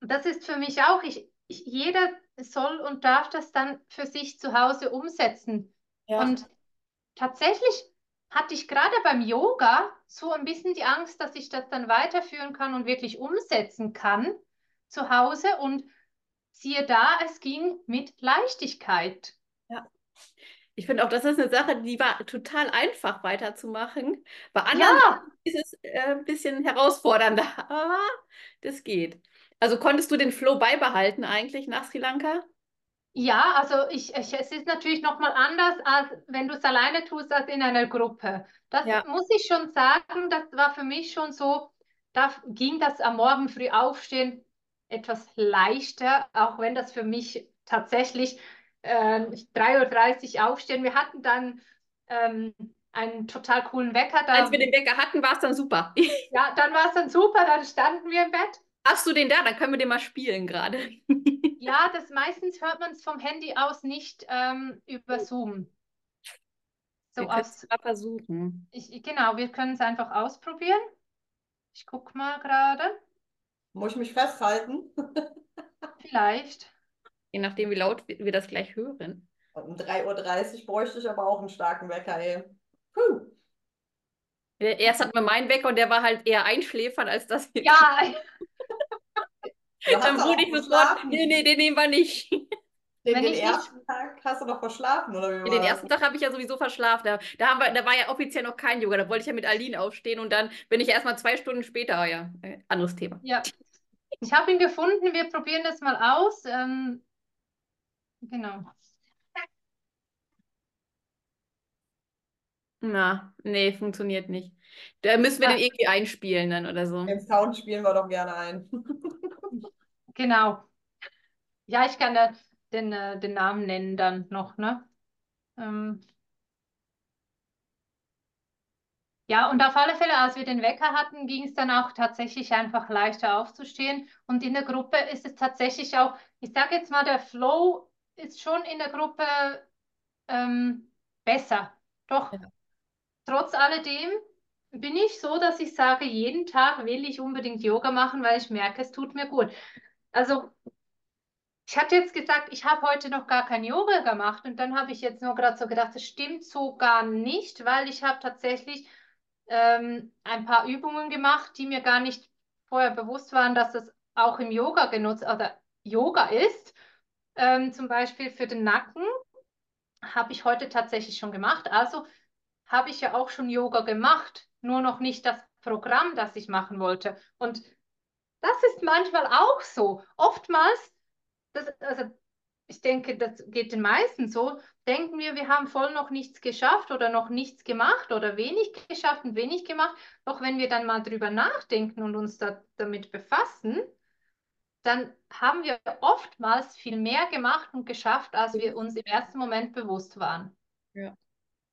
das ist für mich auch, ich, ich, jeder soll und darf das dann für sich zu Hause umsetzen. Ja. Und tatsächlich hatte ich gerade beim Yoga so ein bisschen die Angst, dass ich das dann weiterführen kann und wirklich umsetzen kann zu Hause. Und siehe da, es ging mit Leichtigkeit. Ich finde auch, das ist eine Sache, die war total einfach weiterzumachen. Bei anderen Ja, ist es äh, ein bisschen herausfordernder, aber das geht. Also konntest du den Flow beibehalten eigentlich nach Sri Lanka? ja, also ich, ich, es ist natürlich nochmal anders, als wenn du es alleine tust, als in einer Gruppe. Das Ja. muss ich schon sagen, das war für mich schon so, da ging das am Morgen früh aufstehen etwas leichter, auch wenn das für mich tatsächlich äh, 3.30 Uhr aufstehen. Wir hatten dann ähm, einen total coolen Wecker. Da, Als wir den Wecker hatten, war es dann super. ja, dann war es dann super, dann standen wir im Bett. Hast du den da? Dann können wir den mal spielen gerade. Ja, das meistens hört man es vom Handy aus nicht ähm, über Zoom. So Wir aus, mal versuchen. ich, genau, wir können es einfach ausprobieren. Ich gucke mal gerade. Muss ich mich festhalten? Vielleicht. Je nachdem, wie laut wir das gleich hören. Und um 3.30 Uhr bräuchte ich aber auch einen starken Wecker, ey. Puh. Äh, Erst hatten wir meinen Wecker und der war halt eher einschläfern als das hier. Ja, Dann wurde ich sofort, nee, nee, den nehmen wir nicht. Den, den ich nicht- ersten Tag hast du doch verschlafen, oder wie war Den ersten Tag habe ich ja sowieso verschlafen. Da, da, haben wir, da war ja offiziell noch kein Yoga. Da wollte ich ja mit Aline aufstehen und dann bin ich erst mal zwei Stunden später. Ja, äh, anderes Thema. ja. Ich habe ihn gefunden. Wir probieren das mal aus. Ähm, genau. Na, nee, funktioniert nicht. Da müssen wir Ah. den irgendwie einspielen dann oder so. Den Sound spielen wir doch gerne ein. Genau. Ja, ich kann da den, äh, den Namen nennen dann noch, ne? Ähm, Ja, und auf alle Fälle, als wir den Wecker hatten, ging es dann auch tatsächlich einfach leichter aufzustehen. Und in der Gruppe ist es tatsächlich auch, ich sage jetzt mal, der Flow ist schon in der Gruppe ähm, besser. Doch ja. trotz alledem bin ich so, dass ich sage, jeden Tag will ich unbedingt Yoga machen, weil ich merke, es tut mir gut. Also ich hatte jetzt gesagt, ich habe heute noch gar kein Yoga gemacht und dann habe ich jetzt nur gerade so gedacht, das stimmt so gar nicht, weil ich habe tatsächlich ähm, ein paar Übungen gemacht, die mir gar nicht vorher bewusst waren, dass das auch im Yoga genutzt oder Yoga ist. Ähm, zum Beispiel für den Nacken habe ich heute tatsächlich schon gemacht. Also habe ich ja auch schon Yoga gemacht, nur noch nicht das Programm, das ich machen wollte. Und das ist manchmal auch so. Oftmals das, also ich denke, das geht den meisten so, denken wir, wir haben voll noch nichts geschafft oder noch nichts gemacht oder wenig geschafft und wenig gemacht. Doch wenn wir dann mal drüber nachdenken und uns da, damit befassen, dann haben wir oftmals viel mehr gemacht und geschafft, als wir uns im ersten Moment bewusst waren. Ja.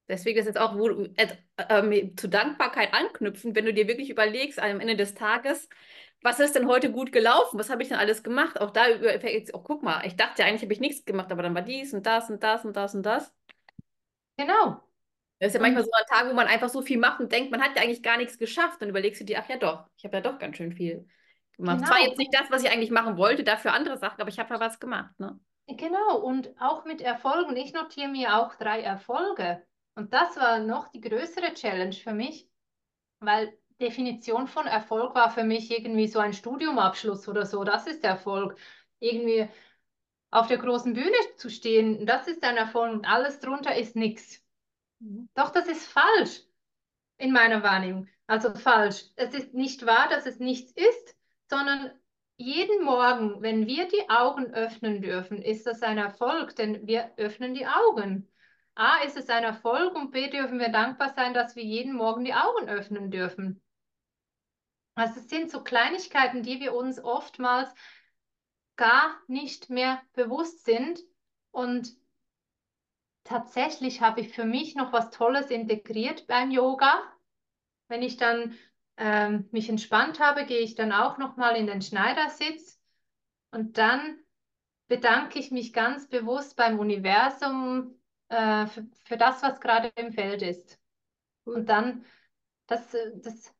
Deswegen ist jetzt auch wo, äh, äh, zu Dankbarkeit anknüpfen, wenn du dir wirklich überlegst, am Ende des Tages, was ist denn heute gut gelaufen? Was habe ich denn alles gemacht? Auch da, jetzt, oh, guck mal, ich dachte eigentlich habe ich nichts gemacht, aber dann war dies und das und das und das und das. Genau. Das ist ja manchmal so ein Tag, wo man einfach so viel macht und denkt, man hat ja eigentlich gar nichts geschafft. Dann überlegst du dir, ach ja doch, ich habe ja doch ganz schön viel gemacht. Genau. Zwar jetzt nicht das, was ich eigentlich machen wollte, dafür andere Sachen, aber ich habe ja was gemacht. Ne? Genau, und auch mit Erfolgen. Ich notiere mir auch drei Erfolge. Und das war noch die größere Challenge für mich, weil Definition von Erfolg war für mich irgendwie so ein Studiumabschluss oder so. Das ist Erfolg. Irgendwie auf der großen Bühne zu stehen, das ist ein Erfolg und alles drunter ist nichts. Mhm. Doch das ist falsch in meiner Wahrnehmung. Also falsch. Es ist nicht wahr, dass es nichts ist, sondern jeden Morgen, wenn wir die Augen öffnen dürfen, ist das ein Erfolg, denn wir öffnen die Augen. A, ist es ein Erfolg und B, dürfen wir dankbar sein, dass wir jeden Morgen die Augen öffnen dürfen. Also es sind so Kleinigkeiten, die wir uns oftmals gar nicht mehr bewusst sind. Und tatsächlich habe ich für mich noch was Tolles integriert beim Yoga. Wenn ich dann ähm, mich entspannt habe, gehe ich dann auch noch mal in den Schneidersitz und dann bedanke ich mich ganz bewusst beim Universum äh, für, für, das, was gerade im Feld ist. Und dann, das, äh, das,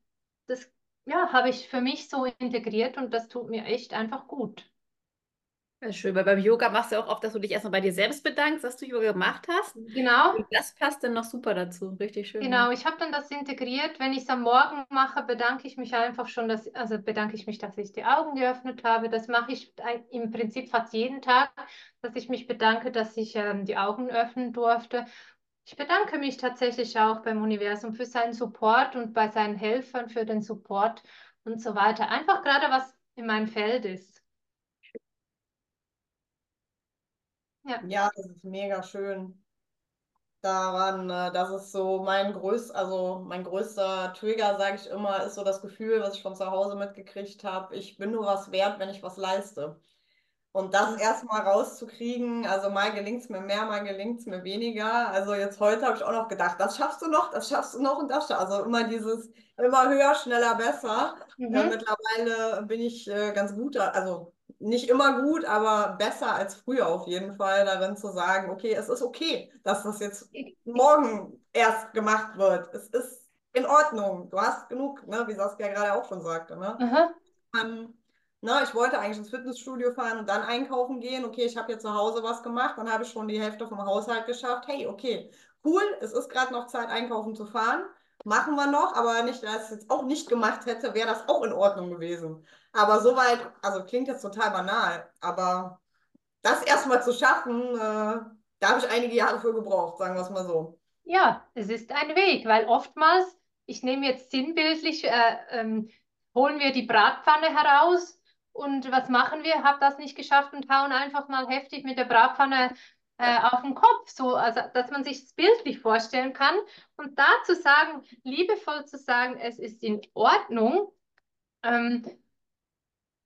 das ja, habe ich für mich so integriert und das tut mir echt einfach gut. Ja, schön, weil beim Yoga machst du auch oft, dass du dich erstmal bei dir selbst bedankst, dass du Yoga gemacht hast. Genau. Und das passt dann noch super dazu. Richtig schön. Genau, ich habe dann das integriert. Wenn ich es am Morgen mache, bedanke ich mich einfach schon, dass, also bedanke ich mich, dass ich die Augen geöffnet habe. Das mache ich im Prinzip fast jeden Tag, dass ich mich bedanke, dass ich ähm, die Augen öffnen durfte. Ich bedanke mich tatsächlich auch beim Universum für seinen Support und bei seinen Helfern für den Support und so weiter. Einfach gerade was in meinem Feld ist. Ja, ja das ist mega schön daran, äh, dass es so mein größ also mein größter Trigger, sage ich immer, ist so das Gefühl, was ich von zu Hause mitgekriegt habe, ich bin nur was wert, wenn ich was leiste. Und das erstmal rauszukriegen, also mal gelingt es mir mehr, mal gelingt es mir weniger. Also jetzt heute habe ich auch noch gedacht, das schaffst du noch, das schaffst du noch und das schaffst du. Also immer dieses, immer höher, schneller, besser. Mhm. Äh, mittlerweile bin ich äh, ganz gut, also nicht immer gut, aber besser als früher auf jeden Fall darin zu sagen, okay, es ist okay, dass das jetzt morgen erst gemacht wird. Es ist in Ordnung. Du hast genug, ne, wie Saskia gerade auch schon sagte. Ne? Mhm. Na, ich wollte eigentlich ins Fitnessstudio fahren und dann einkaufen gehen. Okay, ich habe hier zu Hause was gemacht, dann habe ich schon die Hälfte vom Haushalt geschafft. Hey, okay, cool, es ist gerade noch Zeit, einkaufen zu fahren. Machen wir noch, aber nicht, dass ich es jetzt auch nicht gemacht hätte, wäre das auch in Ordnung gewesen. Aber soweit, also klingt jetzt total banal, aber das erstmal zu schaffen, äh, da habe ich einige Jahre für gebraucht, sagen wir es mal so. Ja, es ist ein Weg, weil oftmals, ich nehme jetzt sinnbildlich, äh, ähm, holen wir die Bratpfanne heraus und was machen wir? Hab das nicht geschafft und hauen einfach mal heftig mit der Bratpfanne äh, auf den Kopf, so, also, dass man sich bildlich vorstellen kann. Und da zu sagen, liebevoll zu sagen, es ist in Ordnung, ähm,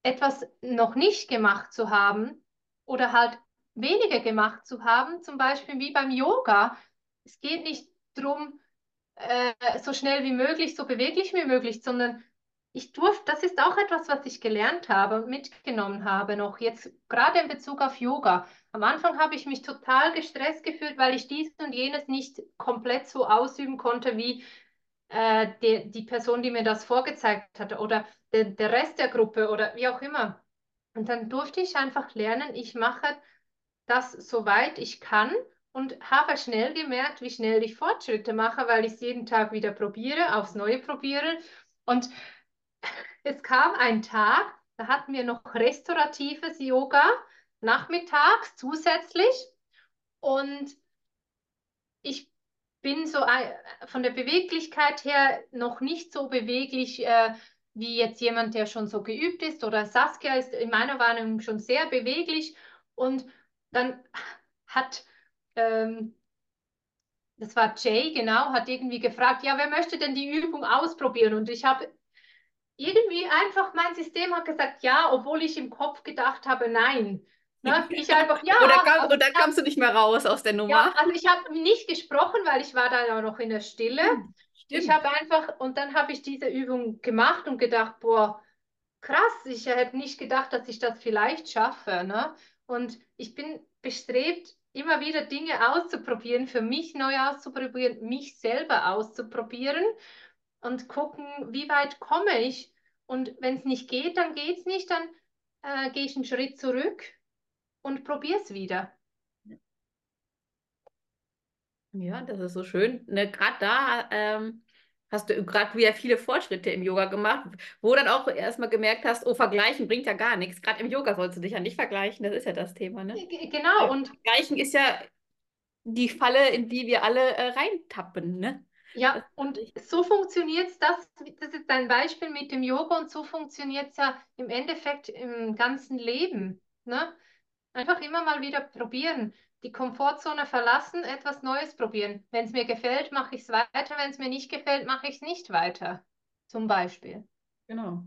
etwas noch nicht gemacht zu haben oder halt weniger gemacht zu haben, zum Beispiel wie beim Yoga. Es geht nicht darum, äh, so schnell wie möglich, so beweglich wie möglich, sondern ich durfte, das ist auch etwas, was ich gelernt habe mitgenommen habe, noch jetzt gerade in Bezug auf Yoga. Am Anfang habe ich mich total gestresst gefühlt, weil ich dies und jenes nicht komplett so ausüben konnte, wie äh, die, die Person, die mir das vorgezeigt hatte oder der, der Rest der Gruppe oder wie auch immer. Und dann durfte ich einfach lernen, ich mache das soweit ich kann und habe schnell gemerkt, wie schnell ich Fortschritte mache, weil ich es jeden Tag wieder probiere, aufs Neue probiere. Und es kam ein Tag, da hatten wir noch restauratives Yoga nachmittags zusätzlich. Und ich bin so von der Beweglichkeit her noch nicht so beweglich äh, wie jetzt jemand, der schon so geübt ist. Oder Saskia ist in meiner Wahrnehmung schon sehr beweglich. Und dann hat, ähm, das war Jay, genau, hat irgendwie gefragt, ja, wer möchte denn die Übung ausprobieren? Und ich habe irgendwie einfach, mein System hat gesagt, ja, obwohl ich im Kopf gedacht habe, nein. Ne? Ich einfach, ja. Oder, kam, also, oder kamst du nicht mehr raus aus der Nummer? Ja, also ich habe nicht gesprochen, weil ich war da ja noch in der Stille. Stimmt. Ich habe einfach, und dann habe ich diese Übung gemacht und gedacht, boah, krass, ich hätte nicht gedacht, dass ich das vielleicht schaffe. Ne? Und ich bin bestrebt, immer wieder Dinge auszuprobieren, für mich neu auszuprobieren, mich selber auszuprobieren und gucken, wie weit komme ich. Und wenn es nicht geht, dann geht es nicht, dann äh, gehe ich einen Schritt zurück und probiere es wieder. Ja, das ist so schön. Ne, gerade da ähm, hast du gerade wieder viele Fortschritte im Yoga gemacht, wo dann auch erstmal gemerkt hast, oh, vergleichen bringt ja gar nichts. Gerade im Yoga sollst du dich ja nicht vergleichen, das ist ja das Thema, ne? Genau. Und vergleichen ist ja die Falle, in die wir alle äh, reintappen, ne? Ja, und so funktioniert es, das, das ist ein Beispiel mit dem Yoga und so funktioniert es ja im Endeffekt im ganzen Leben. Ne? Einfach immer mal wieder probieren die Komfortzone verlassen, etwas Neues probieren. Wenn es mir gefällt, mache ich es weiter. Wenn es mir nicht gefällt, mache ich es nicht weiter. Zum Beispiel. Genau.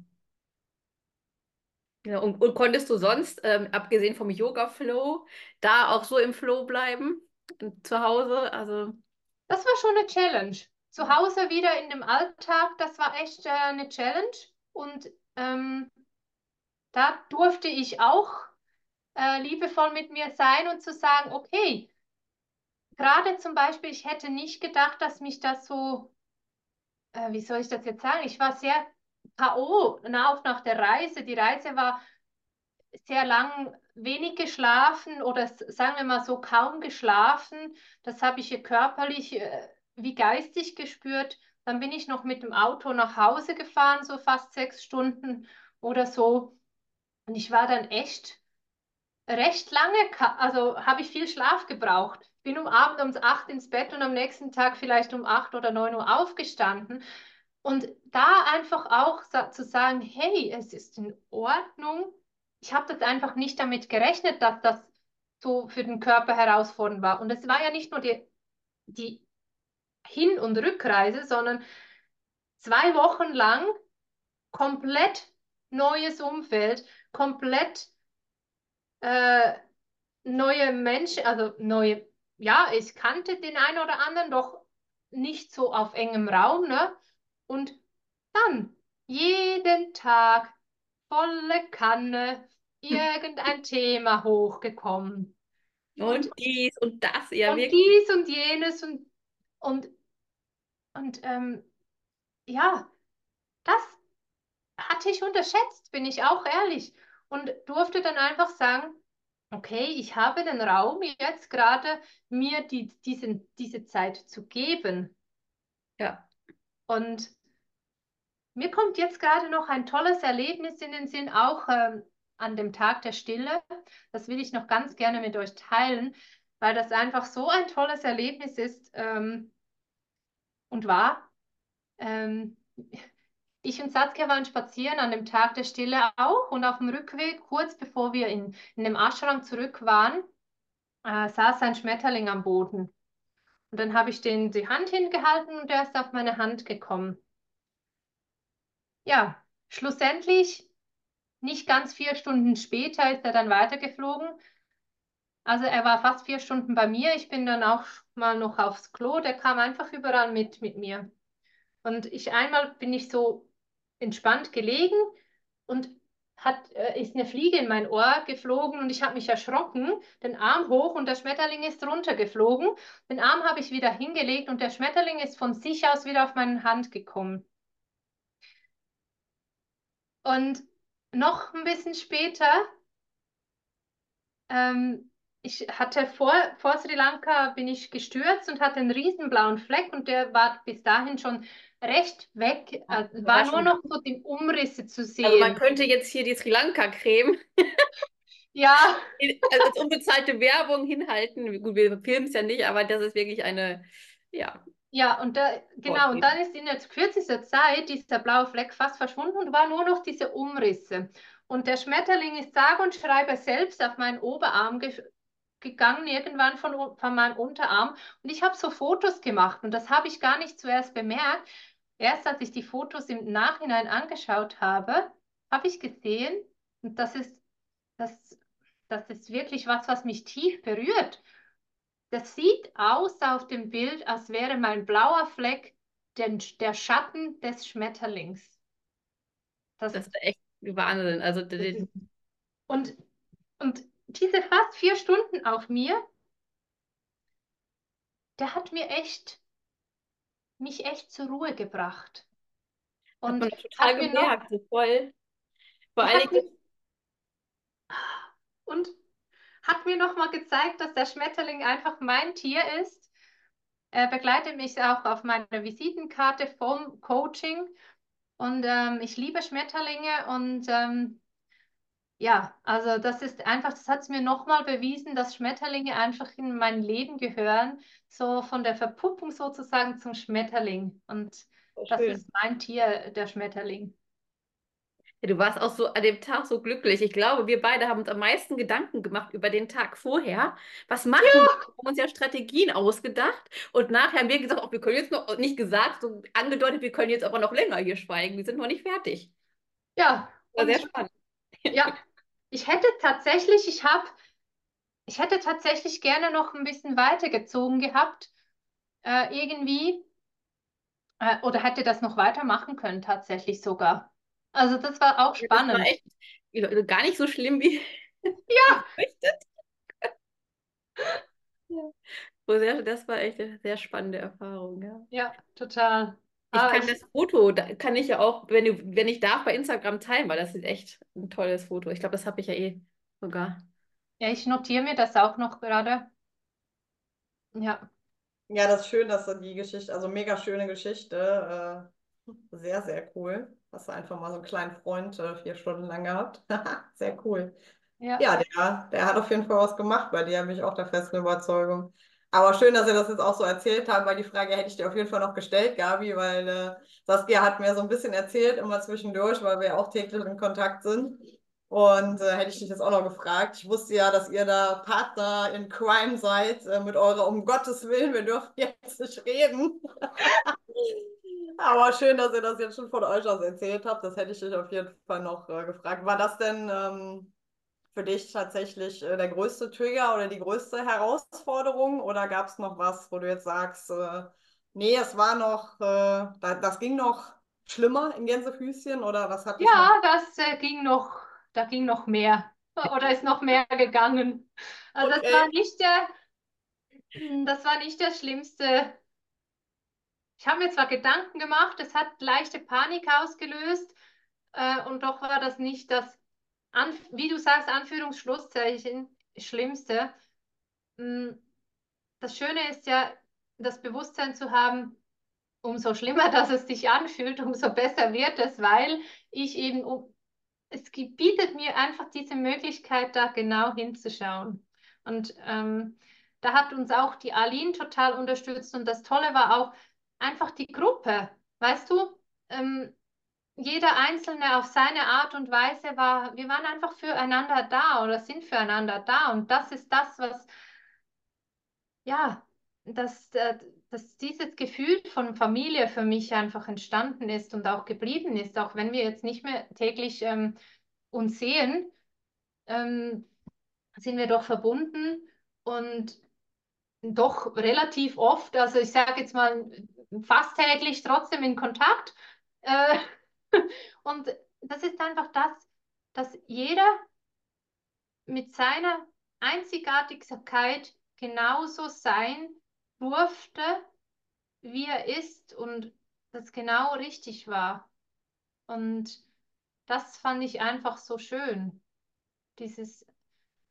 Genau. Und, und konntest du sonst, ähm, abgesehen vom Yoga-Flow, da auch so im Flow bleiben? Zu Hause? Also. Das war schon eine Challenge. Zu Hause wieder in dem Alltag, das war echt äh, eine Challenge. Und ähm, da durfte ich auch äh, liebevoll mit mir sein und zu sagen, okay, gerade zum Beispiel, ich hätte nicht gedacht, dass mich das so, äh, wie soll ich das jetzt sagen, ich war sehr K.O. auch nach der Reise. Die Reise war sehr lang wenig geschlafen oder sagen wir mal so kaum geschlafen. Das habe ich körperlich äh, wie geistig gespürt. Dann bin ich noch mit dem Auto nach Hause gefahren, so fast sechs Stunden oder so. Und ich war dann echt recht lange, also habe ich viel Schlaf gebraucht. Bin um Abend um acht ins Bett und am nächsten Tag vielleicht um acht oder neun Uhr aufgestanden. Und da einfach auch zu sagen, hey, es ist in Ordnung. Ich habe das einfach nicht damit gerechnet, dass das so für den Körper herausfordernd war. Und es war ja nicht nur die, die Hin- und Rückreise, sondern zwei Wochen lang komplett neues Umfeld, komplett äh, neue Menschen, also neue, ja, ich kannte den einen oder anderen, doch nicht so auf engem Raum, ne? Und dann jeden Tag volle Kanne irgendein Thema hochgekommen. Und, und, dies und das, ja. Und wirklich. dies und jenes und, und, und ähm, ja, das hatte ich unterschätzt, bin ich auch ehrlich und durfte dann einfach sagen, okay, ich habe den Raum jetzt gerade, mir die, diesen, diese Zeit zu geben. Ja. Und mir kommt jetzt gerade noch ein tolles Erlebnis in den Sinn, auch ähm, an dem Tag der Stille. Das will ich noch ganz gerne mit euch teilen, weil das einfach so ein tolles Erlebnis ist ähm, und war. Ähm, ich und Saskia waren spazieren an dem Tag der Stille auch und auf dem Rückweg, kurz bevor wir in, in dem Ashram zurück waren, äh, saß ein Schmetterling am Boden. Und dann habe ich den die Hand hingehalten und er ist auf meine Hand gekommen. Ja, schlussendlich, nicht ganz vier Stunden später ist er dann weitergeflogen. Also er war fast vier Stunden bei mir. Ich bin dann auch mal noch aufs Klo. Der kam einfach überall mit mit mir. Und ich einmal bin ich so entspannt gelegen und hat, äh, ist eine Fliege in mein Ohr geflogen und ich habe mich erschrocken, den Arm hoch und der Schmetterling ist runtergeflogen. Den Arm habe ich wieder hingelegt und der Schmetterling ist von sich aus wieder auf meine Hand gekommen. Und noch ein bisschen später, ähm, ich hatte vor, vor Sri Lanka bin ich gestürzt und hatte einen riesen blauen Fleck und der war bis dahin schon recht weg. Also war nur noch so die Umrisse zu sehen. Also man könnte jetzt hier die Sri Lanka-Creme ja, also als unbezahlte Werbung hinhalten. Gut, wir filmen es ja nicht, aber das ist wirklich eine, ja. ja, und da, genau, und dann ist in der kürzester Zeit dieser blaue Fleck fast verschwunden und war nur noch diese Umrisse. Und der Schmetterling ist sage und schreibe selbst auf meinen Oberarm ge gegangen, irgendwann von, von meinem Unterarm. Und ich habe so Fotos gemacht und das habe ich gar nicht zuerst bemerkt. Erst als ich die Fotos im Nachhinein angeschaut habe, habe ich gesehen, und das ist, das, das ist wirklich was, was mich tief berührt. Das sieht aus auf dem Bild, als wäre mein blauer Fleck den, der Schatten des Schmetterlings. Das, das ist echt Wahnsinn. Also, und, und diese fast vier Stunden auf mir, der hat mir echt, mich echt zur Ruhe gebracht. Und hat man total gemerkt, noch, so voll. Vor allem. Und hat mir nochmal gezeigt, dass der Schmetterling einfach mein Tier ist. Er begleitet mich auch auf meiner Visitenkarte vom Coaching. Und ähm, ich liebe Schmetterlinge und ähm, ja, also das ist einfach, das hat es mir nochmal bewiesen, dass Schmetterlinge einfach in mein Leben gehören, so von der Verpuppung sozusagen zum Schmetterling. Und das schön. ist mein Tier, der Schmetterling. Ja, du warst auch so an dem Tag so glücklich. Ich glaube, wir beide haben uns am meisten Gedanken gemacht über den Tag vorher. Was machen ja. wir? Wir haben uns ja Strategien ausgedacht. Und nachher haben wir gesagt, oh, wir können jetzt noch, nicht gesagt, so angedeutet, wir können jetzt aber noch länger hier schweigen. Wir sind noch nicht fertig. Ja. War sehr spannend. Ja, ich hätte tatsächlich, ich habe, ich hätte tatsächlich gerne noch ein bisschen weitergezogen gehabt, äh, irgendwie, äh, oder hätte das noch weitermachen können, tatsächlich sogar. Also das war auch spannend. Das war echt gar nicht so schlimm wie ja. ja. Das war echt eine sehr spannende Erfahrung, ja. Ja, total. Ich ah, kann ich... das Foto, da kann ich ja auch, wenn, du, wenn ich darf, bei Instagram teilen, weil das ist echt ein tolles Foto. Ich glaube, das habe ich ja eh sogar. Ja, ich notiere mir das auch noch gerade. Ja. Ja, das ist schön, dass du die Geschichte, also mega schöne Geschichte. Äh, sehr, sehr cool. Hast du einfach mal so einen kleinen Freund äh, vier Stunden lang gehabt. sehr cool. Ja, ja der, der hat auf jeden Fall was gemacht. Bei dir habe ich auch der festen Überzeugung. Aber schön, dass ihr das jetzt auch so erzählt habt, weil die Frage hätte ich dir auf jeden Fall noch gestellt, Gabi, weil äh, Saskia hat mir so ein bisschen erzählt, immer zwischendurch, weil wir auch täglich in Kontakt sind. Und äh, hätte ich dich jetzt auch noch gefragt. Ich wusste ja, dass ihr da Partner in Crime seid, äh, mit eurer, um Gottes Willen, wir dürfen jetzt nicht reden. Aber schön, dass ihr das jetzt schon von euch aus erzählt habt. Das hätte ich dich auf jeden Fall noch äh, gefragt. War das denn ähm, für dich tatsächlich äh, der größte Trigger oder die größte Herausforderung? Oder gab es noch was, wo du jetzt sagst, äh, nee, es war noch, äh, das, ging noch schlimmer in Gänsefüßchen oder was hat Ja, das äh, ging noch, da ging noch mehr oder ist noch mehr gegangen. Also okay. das war nicht der, hm, das war nicht der schlimmste. Ich habe mir zwar Gedanken gemacht, es hat leichte Panik ausgelöst äh, und doch war das nicht das an, wie du sagst, Anführungsschlusszeichen, Schlimmste. Mm, das Schöne ist ja, das Bewusstsein zu haben, umso schlimmer, dass es sich anfühlt, umso besser wird es, weil ich eben, es bietet mir einfach diese Möglichkeit, da genau hinzuschauen. Und ähm, da hat uns auch die Aline total unterstützt und das Tolle war auch einfach die Gruppe. Weißt du, ähm, jeder Einzelne auf seine Art und Weise war, wir waren einfach füreinander da oder sind füreinander da. Und das ist das, was, ja, dass, äh, dass dieses Gefühl von Familie für mich einfach entstanden ist und auch geblieben ist, auch wenn wir jetzt nicht mehr täglich ähm, uns sehen, ähm, sind wir doch verbunden und doch relativ oft, also ich sage jetzt mal fast täglich trotzdem in Kontakt. Äh, und das ist einfach das, dass jeder mit seiner Einzigartigkeit genauso sein durfte, wie er ist und das genau richtig war. Und das fand ich einfach so schön. Dieses,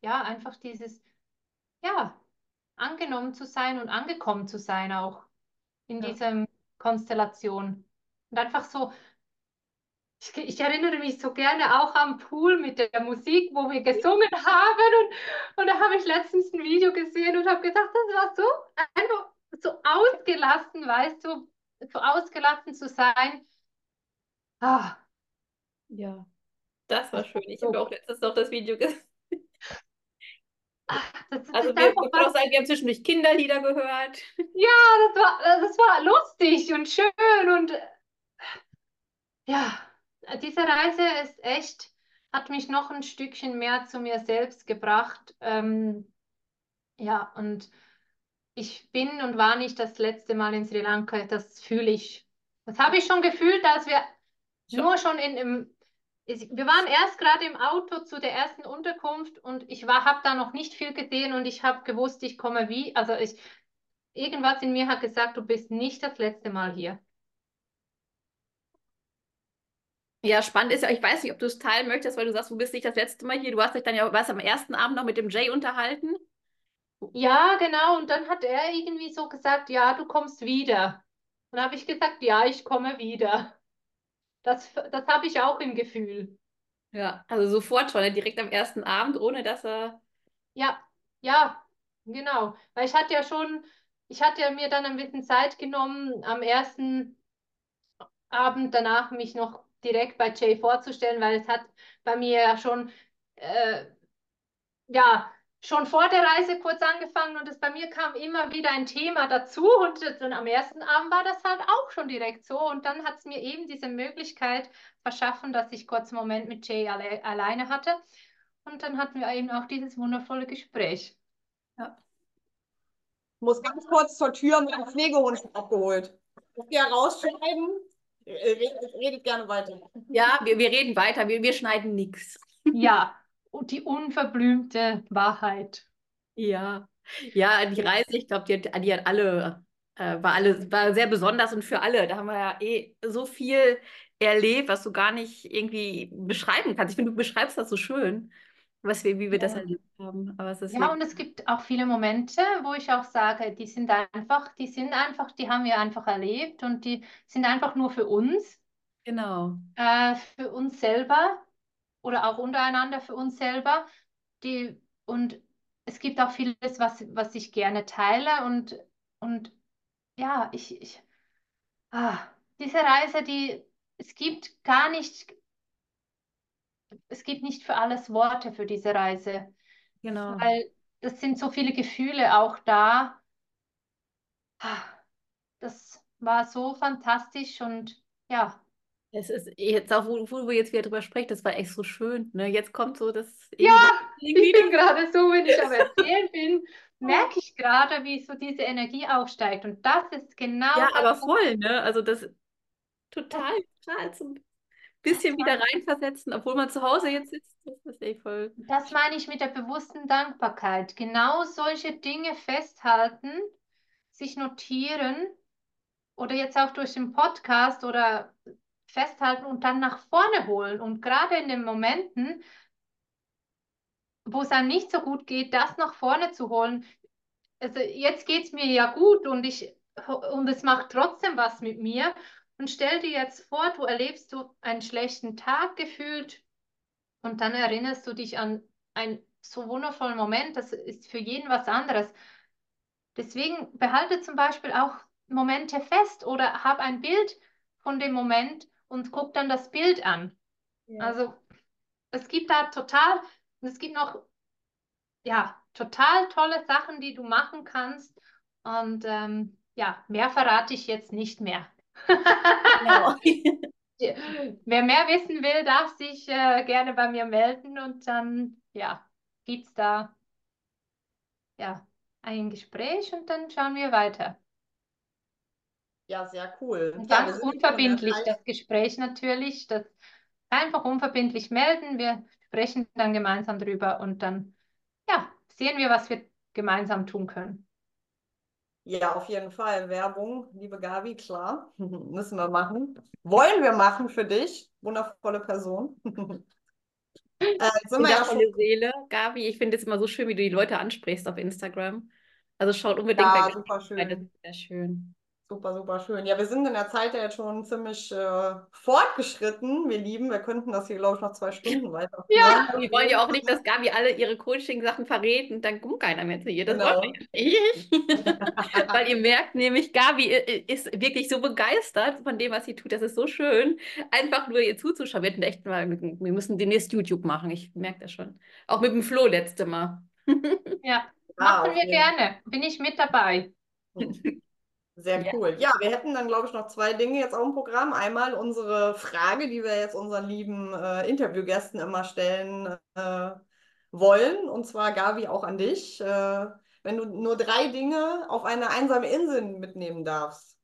ja, einfach dieses, ja, angenommen zu sein und angekommen zu sein auch in ja. dieser Konstellation. Und einfach so, ich, ich, erinnere mich so gerne auch am Pool mit der Musik, wo wir gesungen haben. Und, und da habe ich letztens ein Video gesehen und habe gedacht, das war so einfach so ausgelassen, weißt du, so ausgelassen zu sein. Ah. Ja, das war schön. Ich habe auch letztens noch das Video gesehen. also wir, wir auch sagen, wir haben zwischendurch Kinderlieder gehört. Ja, das war, das war lustig und schön und ja, diese Reise ist echt, hat mich noch ein Stückchen mehr zu mir selbst gebracht. Ähm, ja, und ich bin und war nicht das letzte Mal in Sri Lanka, das fühle ich. Das habe ich schon gefühlt, als wir schon. nur schon in, im, wir waren erst gerade im Auto zu der ersten Unterkunft und ich habe da noch nicht viel gesehen und ich habe gewusst, ich komme wie, also ich, irgendwas in mir hat gesagt, du bist nicht das letzte Mal hier. Ja, spannend ist ja, ich weiß nicht, ob du es teilen möchtest, weil du sagst, du bist nicht das letzte Mal hier. Du hast dich dann ja, warst am ersten Abend noch mit dem Jay unterhalten. Ja, genau. Und dann hat er irgendwie so gesagt, ja, du kommst wieder. Und dann habe ich gesagt, ja, ich komme wieder. Das, das habe ich auch im Gefühl. Ja, also sofort schon, ne? direkt am ersten Abend, ohne dass er. Ja, ja, genau. Weil ich hatte ja schon, ich hatte ja mir dann ein bisschen Zeit genommen, am ersten Abend danach mich noch direkt bei Jay vorzustellen, weil es hat bei mir ja schon, äh, ja, schon vor der Reise kurz angefangen und es bei mir kam immer wieder ein Thema dazu und dann am ersten Abend war das halt auch schon direkt so und dann hat es mir eben diese Möglichkeit verschaffen, dass ich kurz einen Moment mit Jay alle, alleine hatte und dann hatten wir eben auch dieses wundervolle Gespräch. Ja. Ich muss ganz kurz zur Tür mit dem Pflegehund abgeholt. Ich gehe rausschneiden. Redet, redet gerne weiter. Ja, wir, wir reden weiter. Wir, wir schneiden nichts. Ja, und die unverblümte Wahrheit. Ja, ja, die Reise, ich glaube, die, die hat alle, äh, war alle, war sehr besonders und für alle. Da haben wir ja eh so viel erlebt, was du gar nicht irgendwie beschreiben kannst. Ich finde, du beschreibst das so schön, was wir, wie wir das erlebt haben. Aber es ist ja, und es gibt auch viele Momente, wo ich auch sage, die sind einfach, die sind einfach, die haben wir einfach erlebt und die sind einfach nur für uns. Genau. Äh, für uns selber oder auch untereinander für uns selber. Die, und es gibt auch vieles, was, was ich gerne teile. Und, und ja, ich, ich ah, diese Reise, die, es gibt gar nicht, es gibt nicht für alles Worte für diese Reise. Genau. Weil das sind so viele Gefühle auch da. Ah, das war so fantastisch und ja, es ist jetzt auch, wo, wo wir jetzt wieder drüber sprechen, das war echt so schön. Ne? Jetzt kommt so das. Ja, ich bin gerade so, wenn ich am Erzählen bin, merke ich gerade, wie so diese Energie aufsteigt. Und das ist genau. Ja, aber voll, ne? Also das total, total ein bisschen wieder reinversetzen, obwohl man zu Hause jetzt sitzt. Das ist echt voll. Das meine ich mit der bewussten Dankbarkeit. Genau solche Dinge festhalten, sich notieren oder jetzt auch durch den Podcast oder festhalten und dann nach vorne holen. Und gerade in den Momenten, wo es einem nicht so gut geht, das nach vorne zu holen. Also jetzt geht es mir ja gut und ich und es macht trotzdem was mit mir. Und stell dir jetzt vor, du erlebst du einen schlechten Tag gefühlt und dann erinnerst du dich an einen so wundervollen Moment. Das ist für jeden was anderes. Deswegen behalte zum Beispiel auch Momente fest oder hab ein Bild von dem Moment und guck dann das Bild an. Ja. Also es gibt da total, es gibt noch, ja, total tolle Sachen, die du machen kannst. Und ähm, ja, mehr verrate ich jetzt nicht mehr. Genau. Wer mehr wissen will, darf sich äh, gerne bei mir melden und dann, ja, gibt es da ja, ein Gespräch und dann schauen wir weiter. Ja, sehr cool. Und Ja, ganz in unverbindlich das Gespräch natürlich. Das einfach unverbindlich melden. Wir sprechen dann gemeinsam drüber und dann ja, sehen wir, was wir gemeinsam tun können. Ja, auf jeden Fall. Werbung, liebe Gabi, klar. Müssen wir machen. Wollen wir machen für dich. Wundervolle Person. äh, wir ja. Wundervolle Seele, Gabi. Ich finde es immer so schön, wie du die Leute ansprichst auf Instagram. Also schaut unbedingt Ja, bei super rein, das schön. ist sehr schön. Super, super schön. Ja, wir sind in der Zeit ja jetzt schon ziemlich äh, fortgeschritten, wir Lieben. Wir könnten das hier, glaube ich, noch zwei Stunden weiterführen. Ja. Wir wollen ja auch nicht, dass Gabi alle ihre Coaching-Sachen verrät und dann kommt keiner mehr zu ihr. Das Genau. wollen wir ja nicht. Weil ihr merkt nämlich, Gabi i- ist wirklich so begeistert von dem, was sie tut. Das ist so schön. Einfach nur ihr zuzuschauen. Wir hätten echt mal, wir müssen demnächst YouTube machen. Ich merke das schon. Auch mit dem Flo letzte Mal. Ja, Ja, machen wir gerne. Bin ich mit dabei. Sehr Ja. cool. Ja, wir hätten dann, glaube ich, noch zwei Dinge jetzt auf dem Programm. Einmal unsere Frage, die wir jetzt unseren lieben äh, Interviewgästen immer stellen äh, wollen. Und zwar, Gabi, auch an dich. Äh, wenn du nur drei Dinge auf eine einsame Insel mitnehmen darfst.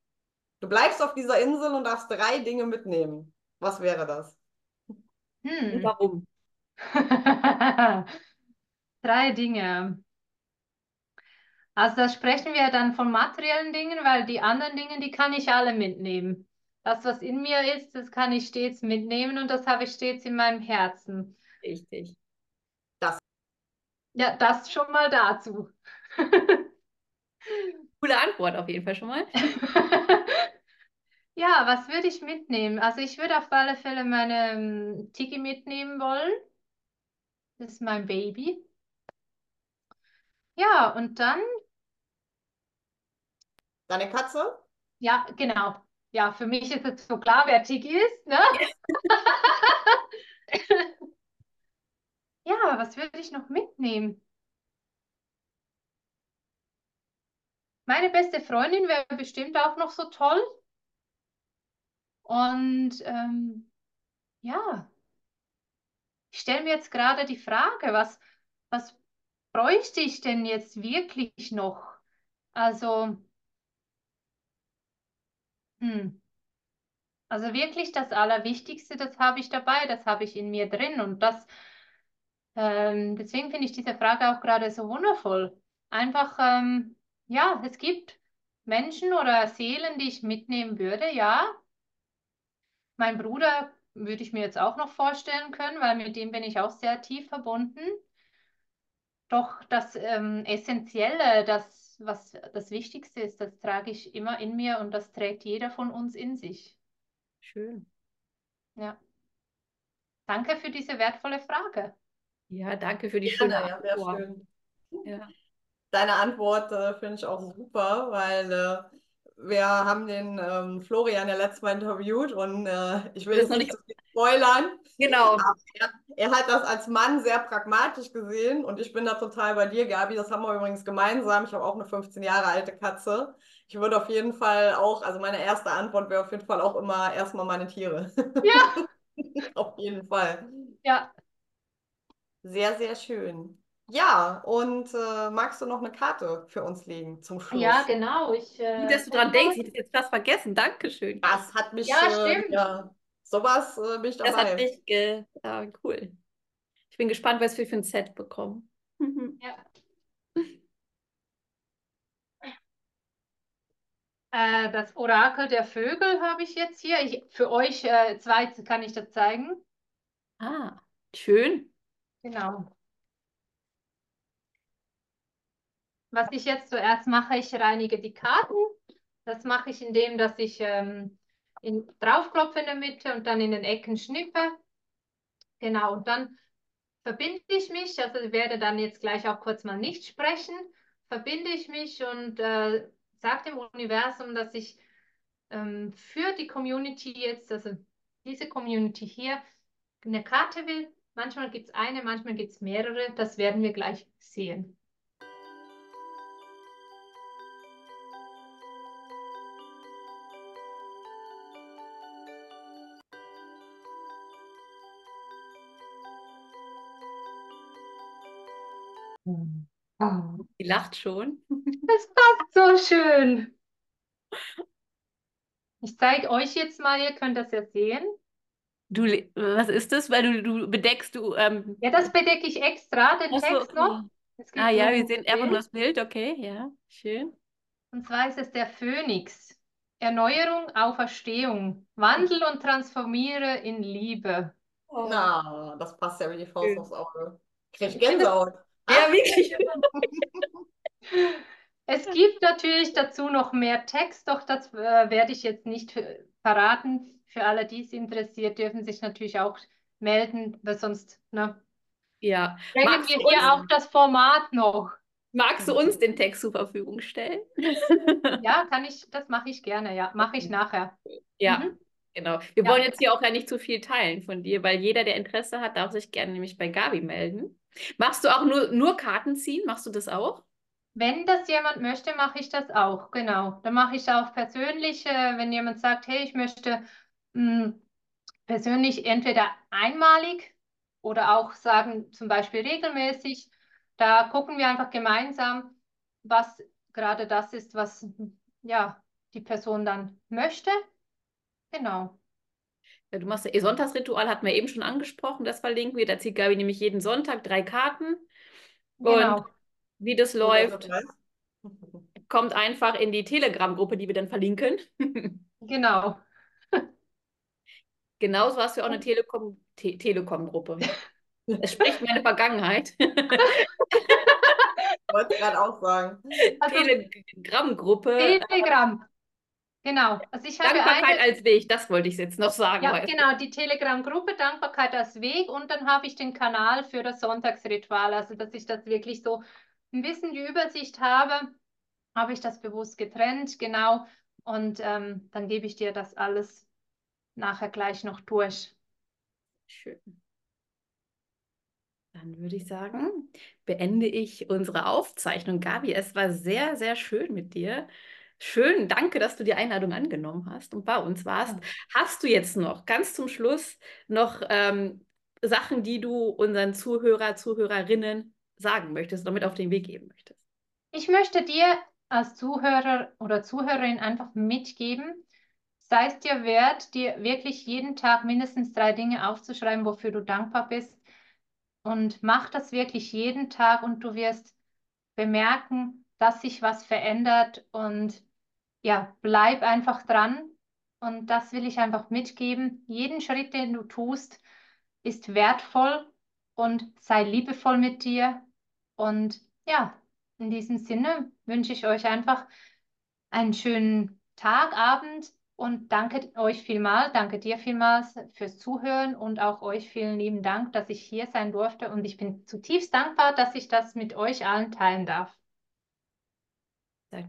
Du bleibst auf dieser Insel und darfst drei Dinge mitnehmen. Was wäre das? Hm. Warum? Drei Dinge. Also da sprechen wir dann von materiellen Dingen, weil die anderen Dinge, die kann ich alle mitnehmen. Das, was in mir ist, das kann ich stets mitnehmen und das habe ich stets in meinem Herzen. Richtig. Ja, das schon mal dazu. Coole Antwort auf jeden Fall schon mal. Ja, was würde ich mitnehmen? Also ich würde auf alle Fälle meine ähm, Tiki mitnehmen wollen. Das ist mein Baby. Ja, und dann, Deine Katze? ja, genau. Ja, für mich ist jetzt so klar, wer Tiki ist, ne? Ja, was würde ich noch mitnehmen? Meine beste Freundin wäre bestimmt auch noch so toll. Und ähm, ja, ich stelle mir jetzt gerade die Frage, was, was bräuchte ich denn jetzt wirklich noch? Also, hm, also wirklich das Allerwichtigste, das habe ich dabei, das habe ich in mir drin. Und das, ähm, deswegen finde ich diese Frage auch gerade so wundervoll. Einfach, ähm, ja, es gibt Menschen oder Seelen, die ich mitnehmen würde, ja. Mein Bruder würde ich mir jetzt auch noch vorstellen können, weil mit dem bin ich auch sehr tief verbunden. Doch das ähm, Essentielle, das, was das Wichtigste ist, das trage ich immer in mir und das trägt jeder von uns in sich. Schön. Ja. Danke für diese wertvolle Frage. Ja, danke für die Ja, schöne ja, sehr Antwort. schön. Ja. Deine Antwort äh, finde ich auch super, weil äh, wir haben den ähm, Florian ja letztes Mal interviewt und äh, ich will jetzt nicht- zu viel spoilern. Genau. Er, er hat das als Mann sehr pragmatisch gesehen und ich bin da total bei dir, Gabi. Das haben wir übrigens gemeinsam. Ich habe auch eine 15 Jahre alte Katze. Ich würde auf jeden Fall auch, also meine erste Antwort wäre auf jeden Fall auch immer erstmal meine Tiere. Ja. Auf jeden Fall. Ja, Sehr, sehr schön. Ja, und äh, magst du noch eine Karte für uns legen zum Schluss? ja, genau. Ich, äh, Gut, dass du dran denkst. Ich hätte jetzt fast vergessen. Dankeschön. Das hat mich, Ja, äh, stimmt. ja, sowas äh, bin ich Das dabei. hat mich ge ja, cool. Ich bin gespannt, was wir für ein Set bekommen. Ja. Äh, das Orakel der Vögel habe ich jetzt hier. Ich, für euch äh, zwei kann ich das zeigen. Ah, schön. Genau. Was ich jetzt zuerst mache, ich reinige die Karten. Das mache ich, indem dass ich ähm, in, draufklopfe in der Mitte und dann in den Ecken schnippe. Genau, und dann verbinde ich mich, also ich werde dann jetzt gleich auch kurz mal nicht sprechen, verbinde ich mich und äh, sage dem Universum, dass ich ähm, für die Community jetzt, also diese Community hier, eine Karte will. Manchmal gibt es eine, manchmal gibt es mehrere. Das werden wir gleich sehen. Die lacht schon. Das passt so schön. Ich zeige euch jetzt mal, ihr könnt das ja sehen. Du, was ist das? Weil du, du bedeckst du. Ähm, ja, das bedecke ich extra, den so, Text noch. Ah ja, wir sehen einfach nur das Bild, okay, ja, schön. Und zwar ist es der Phönix. Erneuerung, Auferstehung. Wandel und transformiere in Liebe. Oh. Na, das passt ja wie die Faust aufs Auge. Krieg ich Gänsehaut. Ja, wirklich. es gibt natürlich dazu noch mehr Text, doch das äh, werde ich jetzt nicht verraten. Für alle, die es interessiert, dürfen sich natürlich auch melden, weil sonst, ne? Ja. Bringen wir hier auch das Format noch. Magst du uns den Text zur Verfügung stellen? ja, kann ich, das mache ich gerne, ja. Mache ich nachher. Ja. Mhm. Genau. Wir ja. wollen jetzt hier auch ja nicht zu viel teilen von dir, weil jeder, der Interesse hat, darf sich gerne nämlich bei Gabi melden. Machst du auch nur, nur Karten ziehen? Machst du das auch? Wenn das jemand möchte, mache ich das auch, genau. Dann mache ich auch persönlich, äh, wenn jemand sagt, hey, ich möchte mh, hm, persönlich entweder einmalig oder auch sagen, zum Beispiel regelmäßig, da gucken wir einfach gemeinsam, was gerade das ist, was ja, die Person dann möchte. Genau. Ja, du machst ja ihr Sonntagsritual, hatten wir eben schon angesprochen, das verlinken wir. Da zieht Gabi nämlich jeden Sonntag drei Karten. Genau. Und wie das läuft, kommt einfach in die Telegram-Gruppe, die wir dann verlinken. genau. Genauso hast du auch eine Telekom, Te Telekom-Gruppe. Es spricht meine Vergangenheit. Wollte ich gerade auch sagen. Also, Telegram-Gruppe. Telegram. Genau. Also ich habe Dankbarkeit eine, als Weg, das wollte ich jetzt noch sagen. Ja, heute. genau, die Telegram-Gruppe Dankbarkeit als Weg und dann habe ich den Kanal für das Sonntagsritual, also dass ich das wirklich so ein bisschen die Übersicht habe, habe ich das bewusst getrennt, genau. Und ähm, dann gebe ich dir das alles nachher gleich noch durch. Schön. Dann würde ich sagen, beende ich unsere Aufzeichnung. Gabi, es war sehr, sehr schön mit dir. Schön, danke, dass du die Einladung angenommen hast und bei uns warst. Ja. Hast du jetzt noch ganz zum Schluss noch ähm, Sachen, die du unseren Zuhörer, Zuhörerinnen sagen möchtest oder mit auf den Weg geben möchtest? Ich möchte dir als Zuhörer oder Zuhörerin einfach mitgeben, sei es dir wert, dir wirklich jeden Tag mindestens drei Dinge aufzuschreiben, wofür du dankbar bist. Und mach das wirklich jeden Tag und du wirst bemerken, dass sich was verändert und ja, bleib einfach dran. Und das will ich einfach mitgeben. Jeden Schritt, den du tust, ist wertvoll und sei liebevoll mit dir. Und ja, in diesem Sinne wünsche ich euch einfach einen schönen Tag, Abend und danke euch vielmals, danke dir vielmals fürs Zuhören und auch euch vielen lieben Dank, dass ich hier sein durfte und ich bin zutiefst dankbar, dass ich das mit euch allen teilen darf.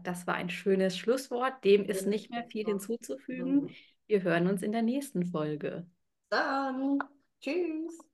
Das war ein schönes Schlusswort. Dem ist nicht mehr viel hinzuzufügen. Wir hören uns in der nächsten Folge. Dann. Tschüss.